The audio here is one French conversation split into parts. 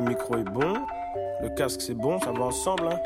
Le micro est bon, le casque c'est bon, ça va ensemble. Hein.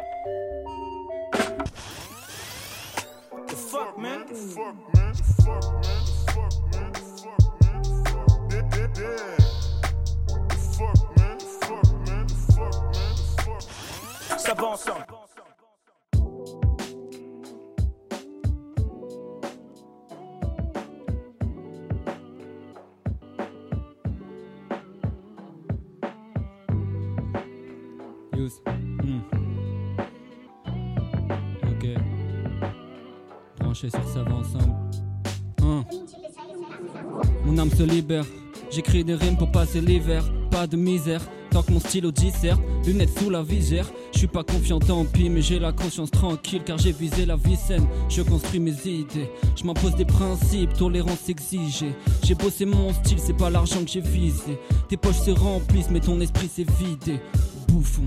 J'écris des rimes pour passer l'hiver. Pas de misère. Tant que mon stylo dissert. Lunettes sous la visière. Je suis pas confiant, tant pis, mais j'ai la conscience tranquille car j'ai visé la vie saine. Je construis mes idées. Je m'impose des principes, tolérance exigée. J'ai bossé mon style, c'est pas l'argent que j'ai visé. Tes poches se remplissent, mais ton esprit s'est vidé. Bouffon.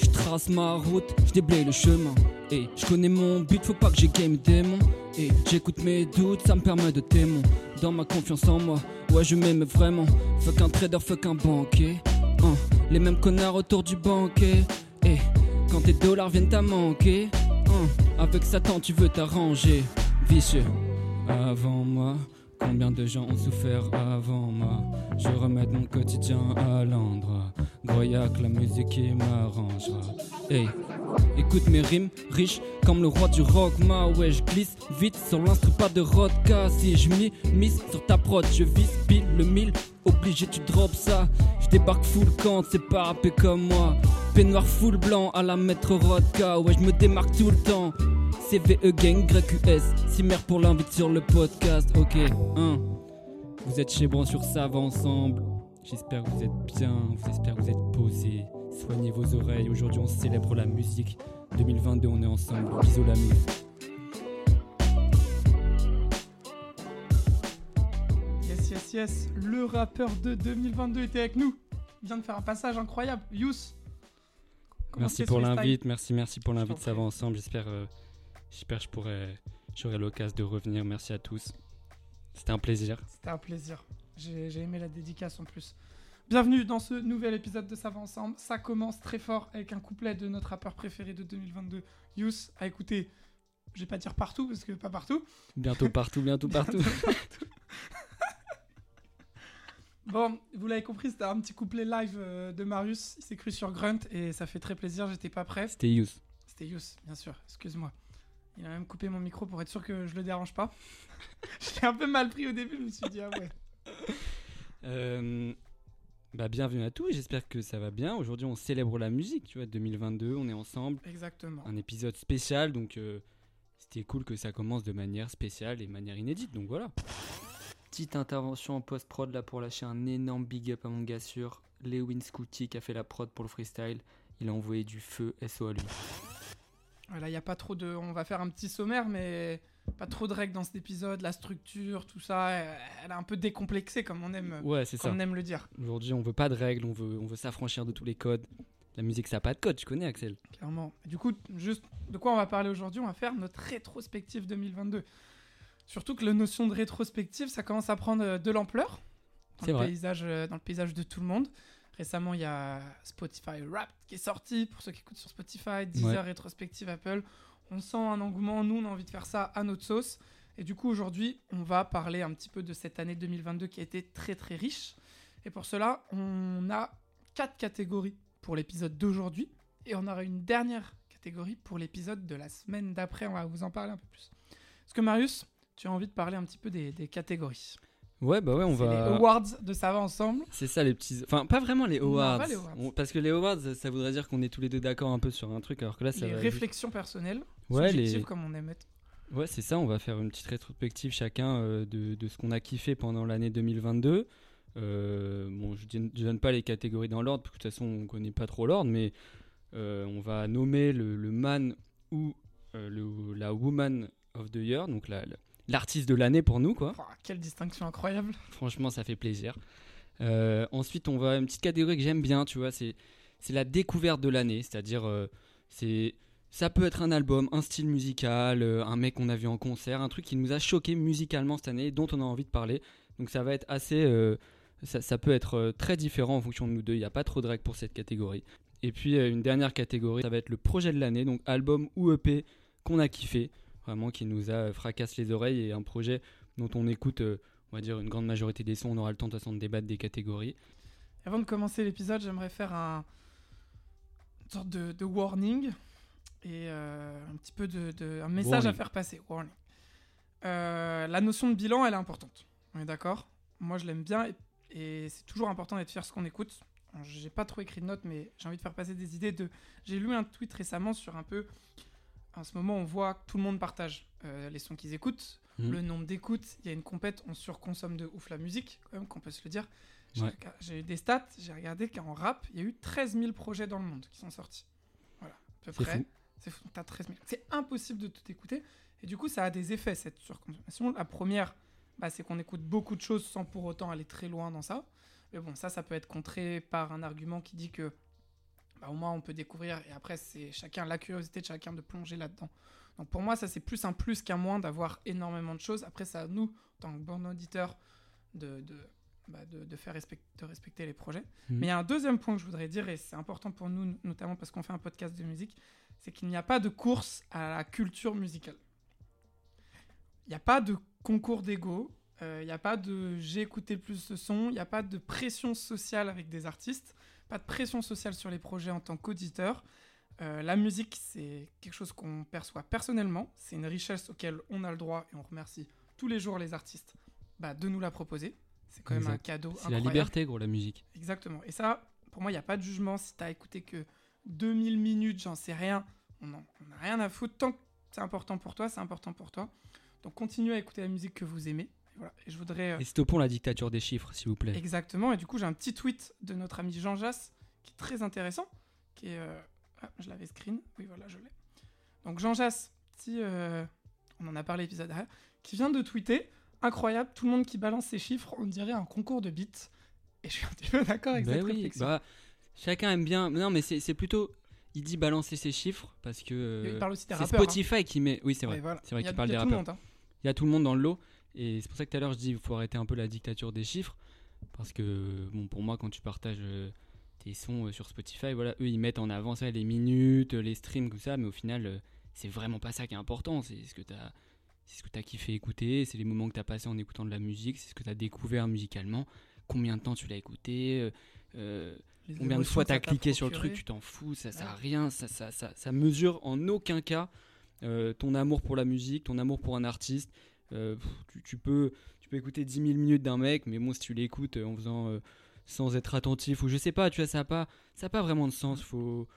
Je trace ma route, je déblaye le chemin. Et je connais mon but, faut pas que j'ai game démon. J'écoute mes doutes, ça me permet de témoin. Dans ma confiance en moi, ouais, je m'aime vraiment. Fuck un trader, fuck un banquier. Hein, les mêmes connards autour du banquet. Et quand tes dollars viennent à manquer, hein, avec Satan, tu veux t'arranger. Vicieux. Avant moi, combien de gens ont souffert avant moi? Je remets mon quotidien à l'endroit. Goyac, la musique qui m'arrangera. Hey, écoute mes rimes, riches comme le roi du rock. Ma ouais, je glisse vite sur l'instru, pas de rodka. Si je m'y mise sur ta prod, je vise pile le mille. Obligé, tu drops ça. Je débarque full camp, c'est pas rappé comme moi. Peignoir full blanc à la maître rodka. Ouais, je me démarque tout le temps. CVE gang, GQS. Cimer pour l'invite sur le podcast. Ok, 1. Vous êtes chez bon sur ça va ensemble. J'espère que vous êtes bien, j'espère que vous êtes posés. Soignez vos oreilles. Aujourd'hui, on célèbre la musique. 2022, on est ensemble. Bisous, l'ami. Yes, yes, yes. Le rappeur de 2022 était avec nous. Il vient de faire un passage incroyable. Yous. Merci pour l'invite, merci, merci pour l'invite. Ça va ensemble. J'espère, euh, j'espère que je pourrai, j'aurai l'occasion de revenir. Merci à tous. C'était un plaisir. C'était un plaisir. J'ai j'ai aimé la dédicace en plus. Bienvenue dans ce nouvel épisode de Ça va ensemble. Ça commence très fort avec un couplet de notre rappeur préféré de 2022, Yous, à écouter. Je vais pas dire partout parce que pas partout. Bientôt partout, bientôt partout. Bon, vous l'avez compris, c'était un petit couplet live euh, de Marius. Il s'est cru sur Grunt et ça fait très plaisir. J'étais pas prêt. C'était Yous. C'était Yous, bien sûr. Excuse-moi. Il a même coupé mon micro pour être sûr que je le dérange pas. je l'ai un peu mal pris au début. Je me suis dit, ah ouais. Euh, bah, bienvenue à tous. J'espère que ça va bien. Aujourd'hui, on célèbre la musique. Tu vois, 2022, on est ensemble. Exactement. Un épisode spécial, donc euh, c'était cool que ça commence de manière spéciale et de manière inédite. Donc voilà. Petite intervention en post-prod là pour lâcher un énorme big up à mon gars sûr, Lewin Scooty qui a fait la prod pour le freestyle. Il a envoyé du feu, SO à lui. Voilà, il y a pas trop de. On va faire un petit sommaire, mais pas trop de règles dans cet épisode. La structure, tout ça, elle est un peu décomplexée, comme on aime, Ouais, comme ça. on aime le dire. Aujourd'hui, on veut pas de règles, on veut, on veut s'affranchir de tous les codes. La musique, ça n'a pas de code, tu connais Axel Clairement. Du coup, juste de quoi on va parler aujourd'hui? On va faire notre rétrospective 2022. Surtout que la notion de rétrospective, ça commence à prendre euh, de l'ampleur dans, C'est le vrai. paysage, euh, dans le paysage de tout le monde. Récemment, il y a Spotify Rap qui est sorti pour ceux qui écoutent sur Spotify, Deezer Ouais. rétrospective Apple. On sent un engouement, nous on a envie de faire ça à notre sauce. Et du coup, aujourd'hui, on va parler un petit peu de cette année 2022 qui a été très très riche. Et pour cela, on a quatre catégories pour l'épisode d'aujourd'hui. Et on aura une dernière catégorie pour l'épisode de la semaine d'après. On va vous en parler un peu plus. Est-ce que Marius, tu as envie de parler un petit peu des, des catégories? Ouais, bah ouais, on va. les awards de Ça va ensemble. C'est ça les petits. Enfin, pas vraiment les awards. pas les awards. On- Parce que les awards, ça, voudrait dire qu'on est tous les deux d'accord un peu sur un truc, alors que là, ça les va. réflexions personnelles, Ouais, les- comme on aime être. Ouais, c'est ça. On va faire une petite rétrospective chacun euh, de, de ce qu'on a kiffé pendant l'année 2022. Euh, bon, je, je donne pas les catégories dans l'ordre, parce que de toute façon, on connaît pas trop l'ordre, mais euh, on va nommer le, le man ou euh, le- la woman of the year, donc la- la- l'artiste de l'année pour nous, quoi. Oh, quelle distinction incroyable. Franchement, ça fait plaisir. Euh, ensuite, on va une petite catégorie que j'aime bien, tu vois, c'est c'est la découverte de l'année, c'est-à-dire euh, c'est ça peut être un album, un style musical, euh, un mec qu'on a vu en concert, un truc qui nous a choqué musicalement cette année, dont on a envie de parler. Donc ça va être assez ça, ça peut être très différent en fonction de nous deux. Il n'y a pas trop de règles pour cette catégorie. Et puis une dernière catégorie, ça va être le projet de l'année, donc album ou EP qu'on a kiffé, vraiment qui nous a fracassé les oreilles et un projet dont on écoute, euh, on va dire, une grande majorité des sons. On aura le temps de toute façon de débattre des catégories. Avant de commencer l'épisode, j'aimerais faire un une sorte de, de warning et euh, un petit peu de, de- un message à faire passer. Warning. Euh, la notion de bilan, elle est importante. On est d'accord? Moi, je l'aime bien et, et c'est toujours important d'être fier de ce qu'on écoute. J'ai pas trop écrit de notes, mais j'ai envie de faire passer des idées. De... J'ai lu un tweet récemment sur un peu. En ce moment, on voit que tout le monde partage euh, les sons qu'ils écoutent, Mhm. le nombre d'écoutes. Il y a une compète, on surconsomme de ouf la musique, quand même, qu'on peut se le dire. J'ai Ouais. eu des stats, j'ai regardé qu'en rap, il y a eu 13 000 projets dans le monde qui sont sortis. Voilà, à peu près. C'est fou, t'as 13 000. C'est impossible de tout écouter. Et du coup, ça a des effets, cette surconsommation. La première, bah, c'est qu'on écoute beaucoup de choses sans pour autant aller très loin dans ça. Mais bon, ça, ça peut être contré par un argument qui dit que bah, au moins on peut découvrir. Et après, c'est chacun, la curiosité de chacun de plonger là-dedans. Donc pour moi, ça, c'est plus un plus qu'un moins d'avoir énormément de choses. Après, c'est à nous, en tant que bon auditeur, de, de, bah, de, de faire respect- de respecter les projets. Mhm. Mais il y a un deuxième point que je voudrais dire, et c'est important pour nous, notamment parce qu'on fait un podcast de musique, c'est qu'il n'y a pas de course à la culture musicale. Il n'y a pas de concours d'ego, euh, il n'y a pas de j'ai écouté plus de sons, il n'y a pas de pression sociale avec des artistes, pas de pression sociale sur les projets en tant qu'auditeur. Euh, la musique, c'est quelque chose qu'on perçoit personnellement, c'est une richesse auquel on a le droit et on remercie tous les jours les artistes bah, de nous la proposer. C'est quand même un cadeau C'est la liberté, gros, la musique. Exactement. Et ça, pour moi, il n'y a pas de jugement. Si t'as écouté que 2000 minutes, j'en sais rien, on n'a rien à foutre. Tant que c'est important pour toi, c'est important pour toi. Donc continuez à écouter la musique que vous aimez. Et, voilà. et je voudrais... euh, Et stoppons la dictature des chiffres, s'il vous plaît. Exactement. Et du coup, j'ai un petit tweet de notre ami Jean Jass qui est très intéressant. Qui est. euh, Ah, je l'avais screen. Oui, voilà, je l'ai. Donc, Jean Jass, petit, euh, on en a parlé l'épisode derrière, qui vient de tweeter Incroyable, tout le monde qui balance ses chiffres, on dirait un concours de bits. Et je suis un petit peu d'accord avec Ben cette oui, réflexion. bah, chacun aime bien. Non, mais c'est plutôt. Il dit balancer ses chiffres parce que. Il euh, parle aussi des c'est hein. Spotify qui met. Oui, c'est vrai. Voilà. C'est vrai qu'il parle des rappeurs. monde, hein. Il y a tout le monde dans le lot. Et c'est pour ça que tout à l'heure je dis qu'il faut arrêter un peu la dictature des chiffres. Parce que, bon, pour moi, quand tu partages euh, tes sons euh, sur Spotify, voilà, eux ils mettent en avant ça, les minutes, les streams, tout ça. Mais au final, euh, c'est vraiment pas ça qui est important. C'est ce que tu as. Ce que tu as kiffé écouter, c'est les moments que tu as passé en écoutant de la musique, c'est ce que tu as découvert musicalement, combien de temps tu l'as écouté, euh, Combien de fois t'as t'a cliqué sur le truc, tu t'en fous, ça sert à rien, ça, ça, ça, ça mesure en aucun cas euh, ton amour pour la musique, ton amour pour un artiste. Euh, tu, tu peux, tu peux écouter 10 000 minutes d'un mec, mais bon, si tu l'écoutes euh, en faisant euh, sans être attentif, ou je sais pas, tu vois, ça n'a pas, ça a pas vraiment de sens. Faut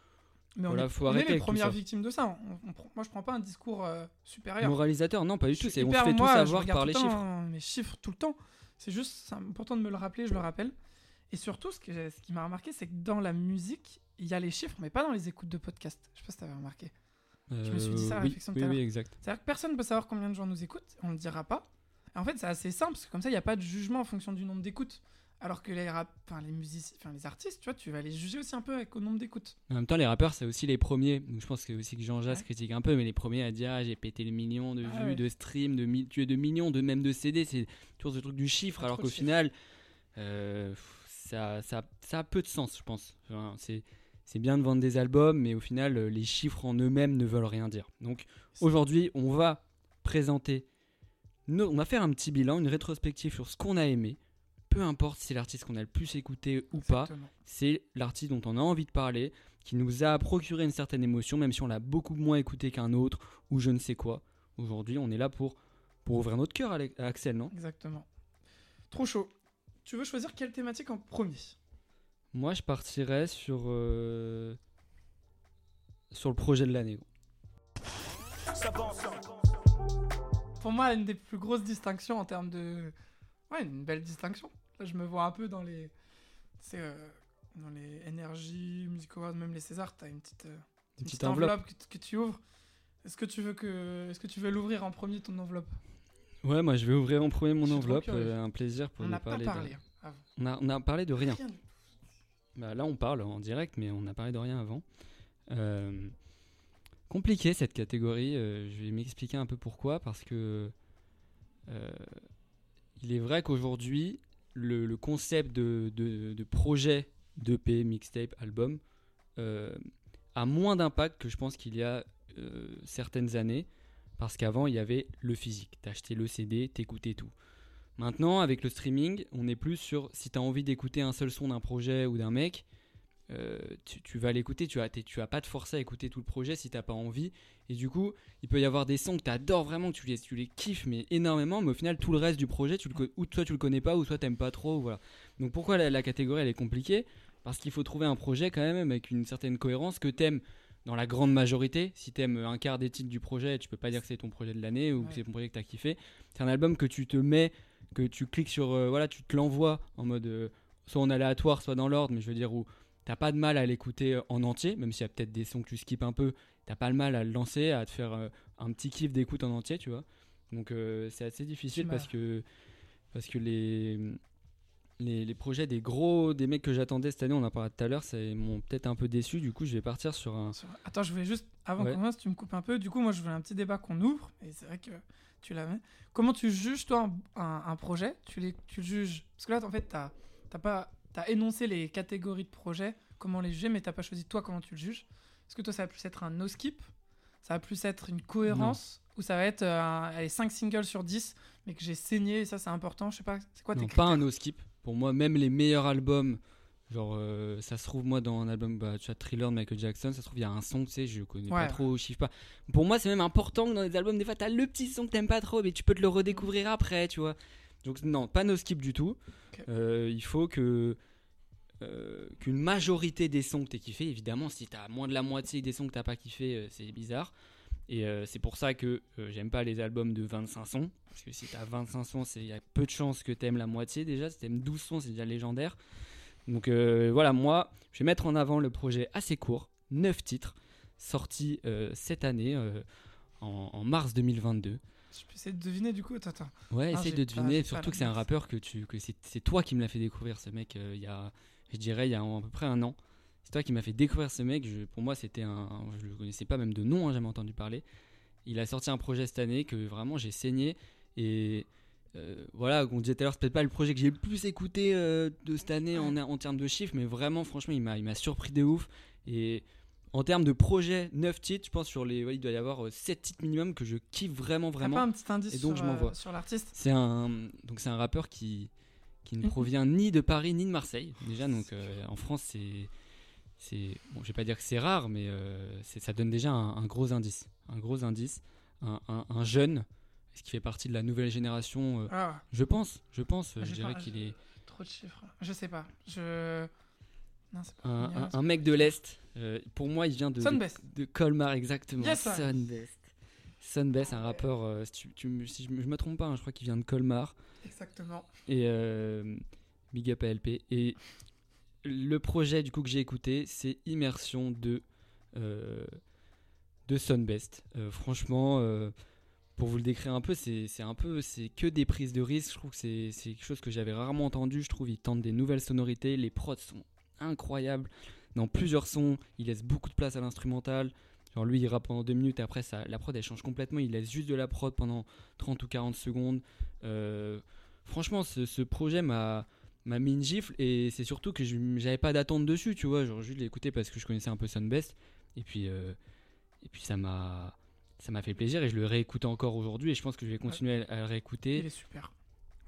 Mais Voilà, on est, faut on est arrêter les avec tout premières victimes de ça. On- on moi, je prends pas un discours euh, supérieur. moralisateur, non, pas du tout. C'est on se fait tout moi, savoir regarde par les chiffres. hein, mes chiffres tout le temps. C'est juste c'est important de me le rappeler, je le rappelle. Et surtout, ce, que ce qui m'a remarqué, c'est que dans la musique, il y a les chiffres, mais pas dans les écoutes de podcast. Je sais pas si t'avais remarqué. Je me suis dit ça, la Euh, oui, réflexion oui, à oui, exact. C'est-à-dire que personne ne peut savoir combien de gens nous écoutent, on ne le dira pas. Et en fait, c'est assez simple, parce que comme ça, il n'y a pas de jugement en fonction du nombre d'écoutes. Alors que les, rap... les musiciens, les artistes, tu vois, tu vas les juger aussi un peu avec au nombre d'écoutes. En même temps, les rappeurs, c'est aussi les premiers. Donc, je pense que aussi que Jean Jass Ouais. critique un peu, mais les premiers à dire ah, j'ai pété le million de Ah vues, ouais. de streams, de, mi- de millions, de même de CD. C'est toujours ce truc du chiffre, alors qu'au final, euh, ça, ça, ça a peu de sens, je pense. Enfin, c'est, c'est bien de vendre des albums, mais au final, euh, les chiffres en eux-mêmes ne veulent rien dire. Donc aujourd'hui, on va présenter, nos- on va faire un petit bilan, une rétrospective sur ce qu'on a aimé. Peu importe si c'est l'artiste qu'on a le plus écouté ou pas, c'est l'artiste dont on a envie de parler, qui nous a procuré une certaine émotion, même si on l'a beaucoup moins écouté qu'un autre, ou je ne sais quoi. Aujourd'hui, on est là pour, pour ouvrir notre cœur, Ale- Axel, non? Exactement. Trop chaud. Tu veux choisir quelle thématique en premier? Moi, je partirais sur, euh, sur le projet de l'année. Pour moi, une des plus grosses distinctions en termes de. Ouais, une belle distinction. Là, je me vois un peu dans les. C'est dans les énergies, Music Awards, même les Césars, t'as une petite, euh, Une petite petite enveloppe. enveloppe, que, tu ouvres. Est-ce que tu veux que, est-ce que tu veux l'ouvrir en premier ton enveloppe? Ouais, moi, je vais ouvrir en premier mon enveloppe. euh, un plaisir pour On nous n'a pas parler. de- parlé. hein, avant. On, a, on a parlé de rien. Bah, là, on parle en direct, mais on n'a parlé de rien avant. Euh, compliqué cette catégorie. euh, je vais m'expliquer un peu pourquoi. Parce que euh, il est vrai qu'aujourd'hui, le, concept de, de, de projet d'EP, mixtape, album euh, a moins d'impact que je pense qu'il y a certaines années. Parce qu'avant, il y avait le physique. T'achetais le CD, t'écoutais tout. Maintenant, avec le streaming, on est plus sur si t'as envie d'écouter un seul son d'un projet ou d'un mec, euh, tu, tu vas l'écouter. Tu vas, tu pas te forcer à écouter tout le projet si t'as pas envie. Et du coup, il peut y avoir des sons que t'adores vraiment, que tu les, tu les kiffes, mais énormément. Mais au final, tout le reste du projet, tu le, ou soit tu le connais pas, ou soit t'aimes pas trop. Voilà. Donc pourquoi la, la catégorie elle est compliquée? Parce qu'il faut trouver un projet quand même avec une certaine cohérence que t'aimes dans la grande majorité. Si t'aimes un quart des titres du projet, tu peux pas dire que c'est ton projet de l'année ou que c'est ton projet que t'as kiffé. C'est un album que tu te mets, que tu cliques sur, euh, voilà, tu te l'envoies en mode euh, soit en aléatoire, soit dans l'ordre, mais je veux dire où t'as pas de mal à l'écouter euh, en entier, même s'il y a peut-être des sons que tu skippes un peu, t'as pas le mal à le lancer, à te faire euh, un petit kiff d'écoute en entier, tu vois. Donc c'est assez difficile parce que parce que les les, les projets des gros des mecs que j'attendais cette année, on en parlait tout à l'heure, ça m'ont peut-être un peu déçu. Du coup, je vais partir sur un Attends, je voulais juste, avant Ouais. qu'on commence, tu me coupes un peu. Du coup, moi, je voulais un petit débat qu'on ouvre. Et c'est vrai que tu l'avais. Comment tu juges, toi, un, un- un projet? Tu, les, tu le juges? Parce que là, en fait, t'as as pas as énoncé les catégories de projets, comment les juger, mais t'as pas choisi toi comment tu le juges. Est-ce que toi, ça va plus être un no-skip Ça va plus être une cohérence? Ou ça va être euh, un- allez, 5 singles sur 10, mais que j'ai saigné, et ça, c'est important Je sais pas, c'est quoi tes Non, critères pas un no skip. Pour moi, même les meilleurs albums, genre euh, ça se trouve moi dans un album, bah, tu vois, Thriller de Michael Jackson, ça se trouve il y a un son, tu sais, je connais Ouais. pas trop, je chiffre pas. Pour moi, c'est même important que dans les albums, des fois, t'as le petit son que t'aimes pas trop, mais tu peux te le redécouvrir après, tu vois. Donc non, pas no skip du tout. Euh, il faut que euh, qu'une majorité des sons que t'aies kiffé, évidemment, si t'as moins de la moitié des sons que t'as pas kiffé, c'est bizarre. Et euh, c'est pour ça que euh, j'aime pas les albums de 25 sons. Parce que si t'as 25 sons, il y a peu de chances que t'aimes la moitié déjà. Si t'aimes 12 sons, c'est déjà légendaire. Donc euh, voilà, moi, je vais mettre en avant le projet assez court, 9 titres, sorti cette année, en, en mars 2022. Je peux essayer de deviner, du coup Attends, attends. Ouais, Ah, essaye de deviner, pas surtout que c'est un rappeur que, tu, que c'est, toi qui me l'as fait découvrir, ce mec, il y a, je dirais, il y a à peu près un an. C'est toi qui m'as fait découvrir ce mec. Je- pour moi, c'était un. Je le connaissais pas même de nom, hein, jamais entendu parler. Il a sorti un projet cette année que vraiment j'ai saigné. Et euh, voilà, on disait tout à l'heure, c'est peut-être pas le projet que j'ai le plus écouté euh, de cette année en, en termes de chiffres, mais vraiment, franchement, il m'a, il m'a surpris de ouf. Et en termes de projet, 9 titres, je pense sur les. ouais, il doit y avoir 7 titres minimum que je kiffe vraiment, vraiment. pas un petit indice Et donc, sur, je euh, m'envoie. sur l'artiste? C'est un donc c'est un rappeur qui qui ne provient ni de Paris ni de Marseille déjà donc euh, en France c'est c'est bon je vais pas dire que c'est rare mais euh, ça donne déjà un, un gros indice un gros indice un, un- un jeune ce qui fait partie de la nouvelle génération euh, Ah, je pense je pense Ah, je dirais qu'il est trop de chiffres. Je sais pas. Je. Non, pas. un, mec de l'est Euh, pour moi il vient de, de, Sunbest. de Colmar exactement Yes. Sunbest Sunbest un rappeur euh, si, tu, tu me- si je, je me trompe pas hein, je crois qu'il vient de Colmar Exactement. et euh, big up à LP et le projet du coup que j'ai écouté c'est Immersion de euh, de Sunbest. Euh, franchement euh, pour vous le décrire un peu c'est un peu c'est que des prises de risque je trouve que c'est quelque chose que j'avais rarement entendu. Je trouve il tente des nouvelles sonorités. Les prods sont incroyables. Dans plusieurs sons il laisse beaucoup de place à l'instrumental. Genre lui il rappe pendant deux minutes et après ça la prod elle change complètement. Il laisse juste de la prod pendant 30 ou 40 secondes. Franchement, ce projet m'a m'a mis une gifle et c'est surtout que je- j'avais pas d'attente dessus, tu vois. Genre, juste l'écouter parce que je connaissais un peu Sunbest et puis euh, et puis ça m'a ça m'a fait plaisir et je le réécoute encore aujourd'hui et je pense que je vais continuer à, à le réécouter. Il est super.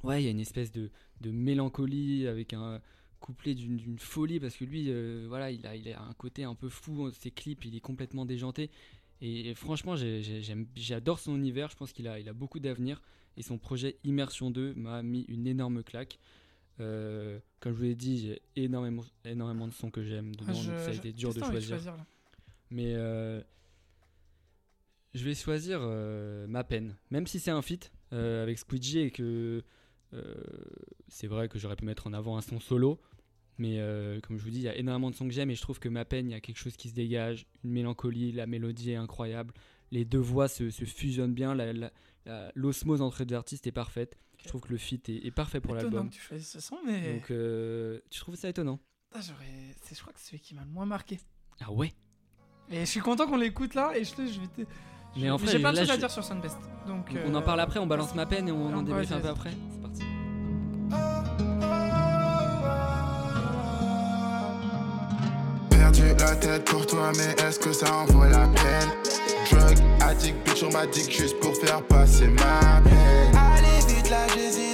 Ouais, il y a une espèce de, de mélancolie avec un couplet d'une folie parce que lui, euh, voilà, il a, il a un côté un peu fou. Ses clips, il est complètement déjanté. Et, franchement, j'ai- j'aime- j'adore son univers. Je pense qu'il a, il a beaucoup d'avenir. Et son projet Immersion 2 m'a mis une énorme claque. Euh, comme je vous l'ai dit, j'ai énormément, énormément de sons que j'aime dedans. Ah, je- donc ça a été dur de choisir. Mais euh, je vais choisir euh, ma peine. Même si c'est un feat euh, avec Squidgy et que c'est vrai que j'aurais pu mettre en avant un son solo. Mais comme je vous dis, il y a énormément de sons que j'aime et je trouve que ma peine, il y a quelque chose qui se dégage, une mélancolie, la mélodie est incroyable les deux voix se, fusionnent bien, l'osmose entre les deux artistes est parfaite. Je trouve que le feat est, parfait pour l'album. Étonnant que tu choisisses ce son, mais... Donc, euh, tu trouves ça étonnant? Ah, Je crois que c'est celui qui m'a le moins marqué. Ah ouais? Et je suis content qu'on l'écoute là, et je, je vais te... Mais en fait, j'ai pas de choses à dire sur Sunbest. Donc, donc euh, on en parle après, on balance ma peine et on, en débriefe un peu après. C'est parti. Perdu la tête pour toi, mais est-ce que ça en vaut la peine? Drug addict, bitch, on m'a dit juste pour faire passer ma peine. Allez vite là, j'hésite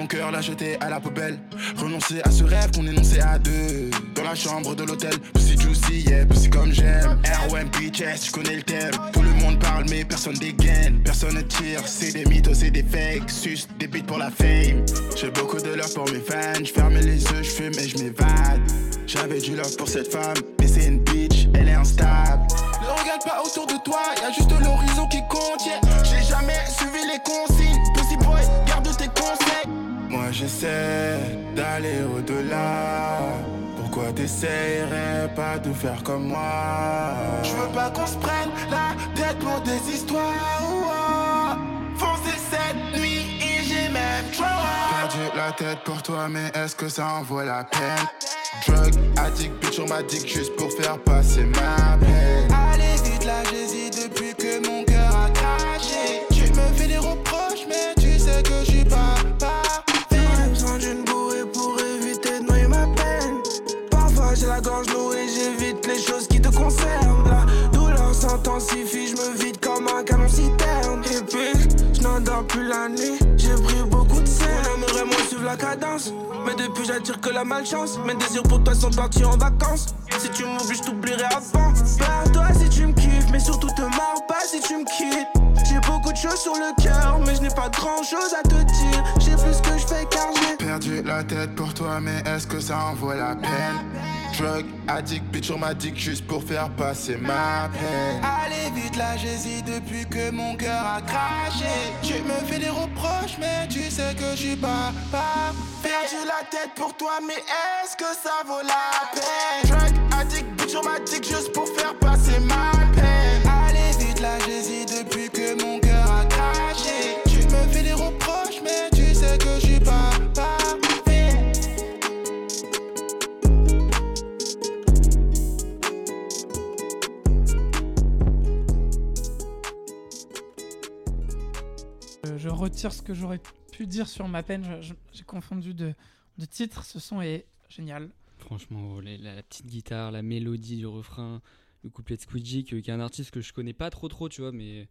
mon cœur, l'a jeté à la poubelle. Renoncer à ce rêve qu'on énonçait à deux. Dans la chambre de l'hôtel, pussy juicy, yeah, pussy comme j'aime. ROM, bitches, tu connais le thème. Tout le monde parle, mais personne dégaine. Personne ne tire, c'est des mythos, c'est des fakes. Sus, des beats pour la fame. J'ai beaucoup de love pour mes fans. J'ferme les yeux, j'fume et j'm'évade. J'avais du love pour cette femme, mais c'est une bitch, elle est instable. Ne regarde pas autour de toi, y juste l'horizon qui compte. yeah. J'ai jamais suivi les consignes. D'aller au-delà. Pourquoi t'essayerais pas de faire comme moi? Je veux pas qu'on se prenne la tête pour des histoires. Foncé cette nuit et j'ai même trop. Perdu la tête pour toi, mais est-ce que ça en vaut la peine? Drug addict, bitch, on m'a dit juste pour faire passer ma peine. Allez vite là, j'hésite j'évite les choses qui te concernent. La douleur s'intensifie, je me vide comme un canon citerne. Et puis, je n'endors plus la nuit, j'ai pris beaucoup de scènes. On aimerait suivre la cadence. Mais depuis, j'attire que la malchance. Mes désirs pour toi sont partis en vacances. Si tu m'oublies, je t'oublierai avant. Perds-toi si tu me kiffes, mais surtout te marre pas si tu me quittes. J'ai beaucoup de choses sur le cœur, mais je n'ai pas grand chose à te dire. J'ai plus ce que je fais car j'ai. Perdu la tête pour toi, mais est-ce que ça en vaut la peine? Drug addict, bitch, on m'a dit juste pour faire passer ma peine. Allez vite là, j'hésite depuis que mon cœur a craché. Tu me fais des reproches, mais tu sais que je suis pas, pas perdu la tête pour toi, mais est-ce que ça vaut la peine? Drug addict, bitch, on m'a dit juste pour faire passer ma peine. Allez vite là, j'hésite depuis que mon cœur retire ce que j'aurais pu dire sur ma peine. J'ai confondu de, de titre. Ce son est génial. Franchement, oh, la, la petite guitare, la mélodie du refrain, le couplet de Squeegee, que- qui est un artiste que je connais pas trop trop, tu vois, mais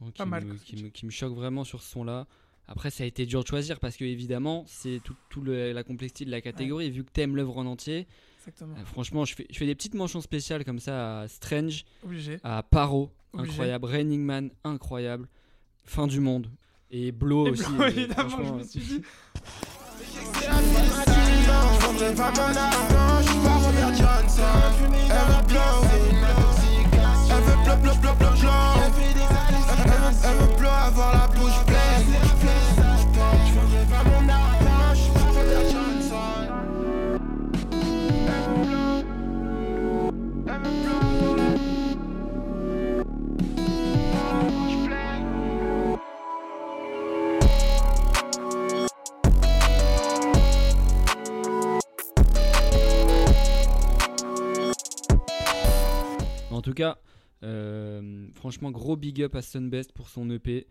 oh, qui, Pas mal, me, qui, me, qui me choque vraiment sur ce son-là. Après, ça a été dur de choisir parce que évidemment, c'est tout, tout le- la complexité de la catégorie. Vu que t'aimes l'œuvre en entier, Exactement. euh, franchement, je fais, je fais des petites mentions spéciales comme ça à Strange, Obligé. à Paro, Obligé. incroyable, Raining Man, incroyable, Fin du Monde et Blow Et aussi. Je me suis dit. Elle veut blow, elle veut blow, blow, blow, blow, blow. Elle veut- Elle veut blow, avoir la bouche tout cas, euh, franchement, gros big up à Sunbest pour son EP.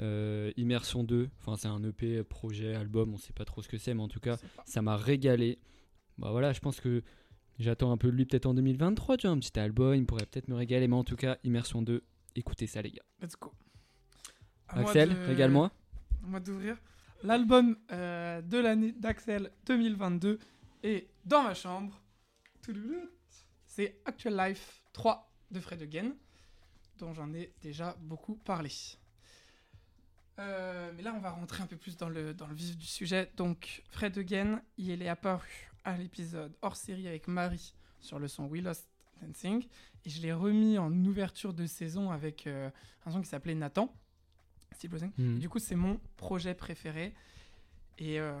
euh, Immersion 2, enfin c'est un EP, projet, album, on sait pas trop ce que c'est, mais en tout cas, ça m'a régalé. Bah voilà, je pense que j'attends un peu de lui peut-être en 2023, tu vois, un petit album, il pourrait peut-être me régaler, mais en tout cas, Immersion 2, écoutez ça les gars. Let's go. À Axel, de- régale-moi. à moi d'ouvrir. L'album euh, de l'année d'Axel 2022 est dans ma chambre. C'est Actual Life 3 de Fred Again, dont j'en ai déjà beaucoup parlé. Euh, mais là, on va rentrer un peu plus dans le, dans le vif du sujet. Donc, Fred Again, il est apparu à l'épisode hors série avec Marie sur le son We Lost Dancing. Et je l'ai remis en ouverture de saison avec euh, un son qui s'appelait Nathan. Et Du coup, c'est mon projet préféré. Et euh,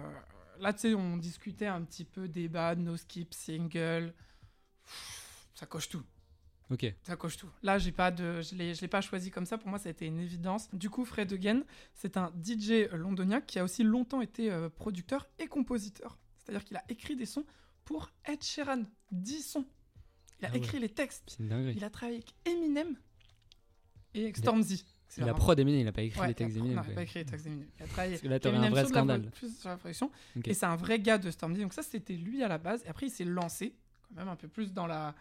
là, tu sais, on discutait un petit peu débat, no skip, single. Pff, Ça coche tout. Ok, Ça coche tout. Là, j'ai pas de, je l'ai, je l'ai pas choisi comme ça. Pour moi, ça a été une évidence. Du coup, Fred Again, c'est un DJ londonien qui a aussi longtemps été euh, producteur et compositeur. C'est-à-dire qu'il a écrit des sons pour Ed Sheeran. 10 sons. Il a Ah ouais. écrit les textes. Il a travaillé avec Eminem et avec Stormzy. La vraiment- prod Eminem, il a pas écrit Ouais, les textes il a- d'Eminem. Non, il a quoi. pas écrit les textes d'Eminem. Il a travaillé. Parce que là, t'aurais un vrai la scandale. plus sur la production. Ok. Et c'est un vrai gars de Stormzy. Donc ça, c'était lui à la base. Et après, il s'est lancé quand même un peu plus dans la...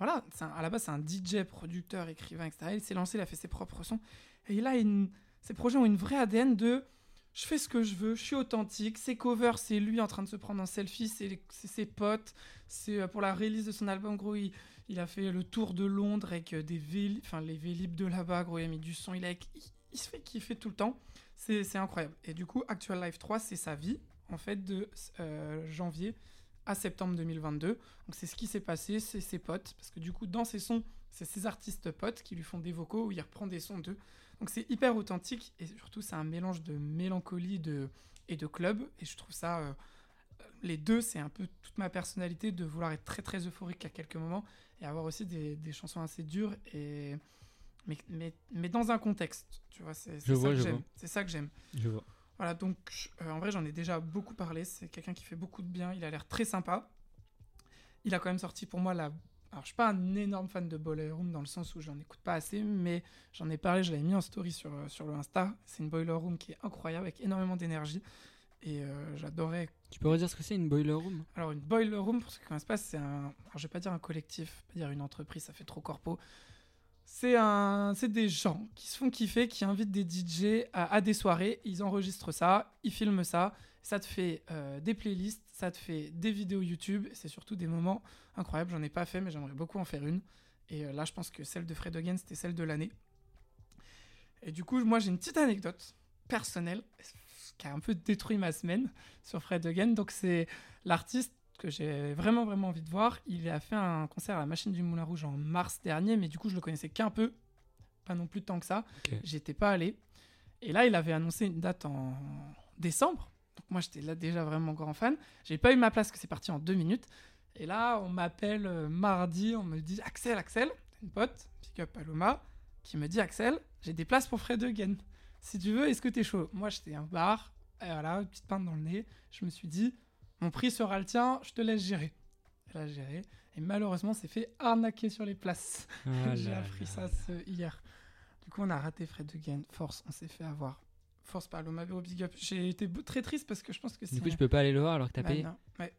Voilà, un- à la base, c'est un DJ, producteur, écrivain, etc. Il s'est lancé, il a fait ses propres sons. Et il a une... Ces projets ont une vraie ADN de... Je fais ce que je veux, je suis authentique. Ses covers, c'est lui en train de se prendre en selfie, c'est ses potes. C'est euh, pour la release de son album, gros, il, il a fait le tour de Londres avec euh, des Vélib, enfin les Vélib de là-bas, il a mis du son, il, a, il, se fait kiffer tout le temps. C'est c'est incroyable. Et du coup, Actual Life 3, c'est sa vie, en fait, de euh, janvier à septembre 2022. Donc c'est ce qui s'est passé, c'est ses potes, parce que du coup, dans ses sons, c'est ses artistes potes qui lui font des vocaux où il reprend des sons d'eux. Donc c'est hyper authentique et surtout c'est un mélange de mélancolie de, et de club. Et je trouve ça, euh, les deux, c'est un peu toute ma personnalité de vouloir être très très euphorique à quelques moments et avoir aussi des, des chansons assez dures et mais, mais, mais dans un contexte, tu vois, c'est ça ça que j'aime. Je vois. Voilà, donc euh, en vrai, j'en ai déjà beaucoup parlé. C'est quelqu'un qui fait beaucoup de bien. Il a l'air très sympa. Il a quand même sorti pour moi la. Alors, je suis pas un énorme fan de Boiler Room dans le sens où j'en écoute pas assez, mais j'en ai parlé, je l'avais mis en story sur, euh, sur le Insta. C'est une Boiler Room qui est incroyable, avec énormément d'énergie. Et euh, j'adorais. Tu peux redire ce que c'est une boiler room? Alors, une Boiler Room, pour ceux qui connaissent pas, c'est un. Alors, je vais pas dire un collectif, pas dire une entreprise, ça fait trop corpo. C'est un, c'est des gens qui se font kiffer, qui invitent des DJ à, des soirées, ils enregistrent ça, ils filment ça, ça te fait euh, des playlists, ça te fait des vidéos YouTube, c'est surtout des moments incroyables. J'en ai pas fait, mais j'aimerais beaucoup en faire une. Et euh, là, je pense que celle de Fred Again, c'était celle de l'année. Et du coup, moi, j'ai une petite anecdote personnelle qui a un peu détruit ma semaine sur Fred Again. Donc, c'est l'artiste que j'ai vraiment vraiment envie de voir. Il a fait un concert à la Machine du Moulin Rouge en mars dernier, mais du coup je le connaissais qu'un peu, pas non plus tant que ça. J'étais pas allé. Et là, il avait annoncé une date en décembre. Donc moi j'étais là déjà vraiment grand fan. J'ai pas eu ma place, que c'est parti en deux minutes. Et là, on m'appelle euh, mardi, on me dit Axel, Axel, une pote, pick up Paloma, qui me dit Axel, j'ai des places pour Fred Again. Si tu veux, est-ce que t'es chaud? Moi j'étais un bar, et voilà, une petite pinte dans le nez. Je me suis dit, mon prix sera le tien, je te laisse gérer. Elle a géré. Et malheureusement, c'est fait arnaquer sur les places. Ah J'ai appris là. ça hier. Du coup, on a raté Fred Again. Force, on s'est fait avoir. Force Paloma, gros big up. J'ai été très triste parce que je pense que c'est. Du coup, tu peux pas aller le voir alors que t'as Bah payé non. Ouais.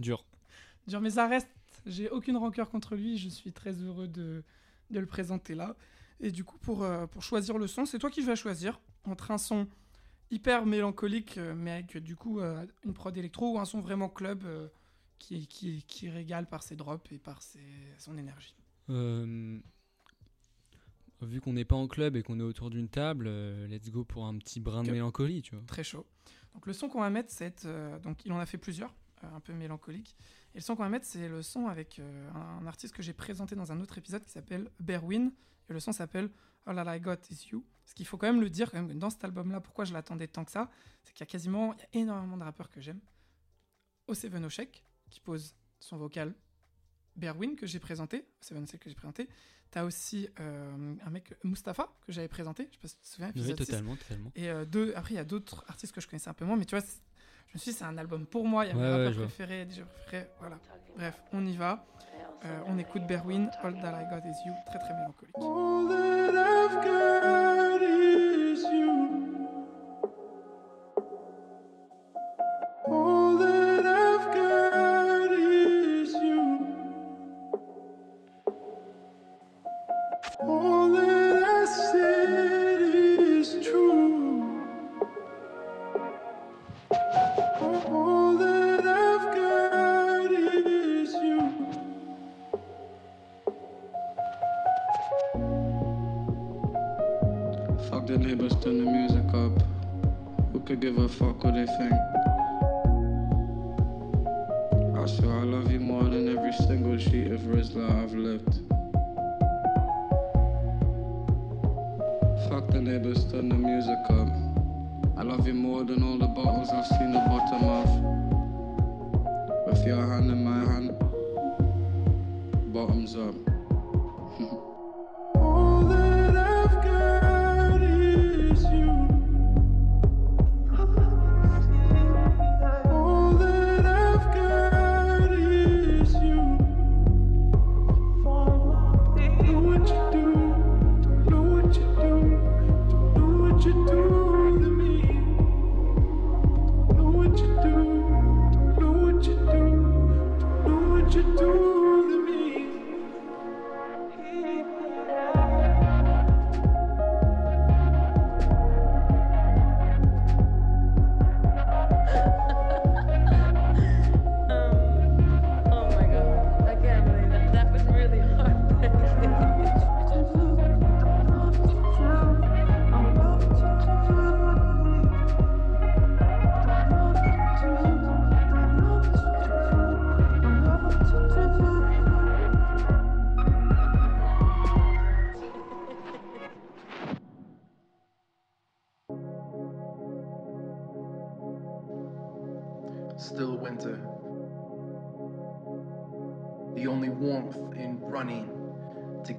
Dur. Dur, mais ça reste. J'ai aucune rancœur contre lui. Je suis très heureux de, de le présenter là. Et du coup, pour, euh, pour choisir le son, c'est toi qui vas choisir entre un son hyper mélancolique, euh, mais avec du coup euh, une prod électro, ou un son vraiment club euh, qui, qui, qui régale par ses drops et par ses, son énergie. Euh, vu qu'on n'est pas en club et qu'on est autour d'une table, let's go pour un petit brin de mélancolie, tu vois. Très chaud. Donc le son qu'on va mettre, c'est euh, donc il en a fait plusieurs, euh, un peu mélancolique. Et le son qu'on va mettre, c'est le son avec un, un artiste que j'ai présenté dans un autre épisode qui s'appelle Berwin. Et le son s'appelle All I Got Is You. Ce qu'il faut quand même le dire, quand même, dans cet album-là, pourquoi je l'attendais tant que ça, c'est qu'il y a quasiment, il y a énormément de rappeurs que j'aime. O7 Oshek, qui pose son vocal. Berwin, que j'ai présenté. O7 Oshek, que j'ai présenté. T'as aussi euh, un mec, Mustapha, que j'avais présenté. Je sais pas si tu te souviens, Oui, épisode 6. totalement, totalement. Et euh, deux, après, il y a d'autres artistes que je connaissais un peu moins, mais tu vois, je me suis dit, c'est un album pour moi. Il y a Ouais, mes ouais, rappeurs préférés, DJ préférés, voilà. Bref, on y va. Euh, on écoute Berwin, All That I Got Is You, très très mélancolique.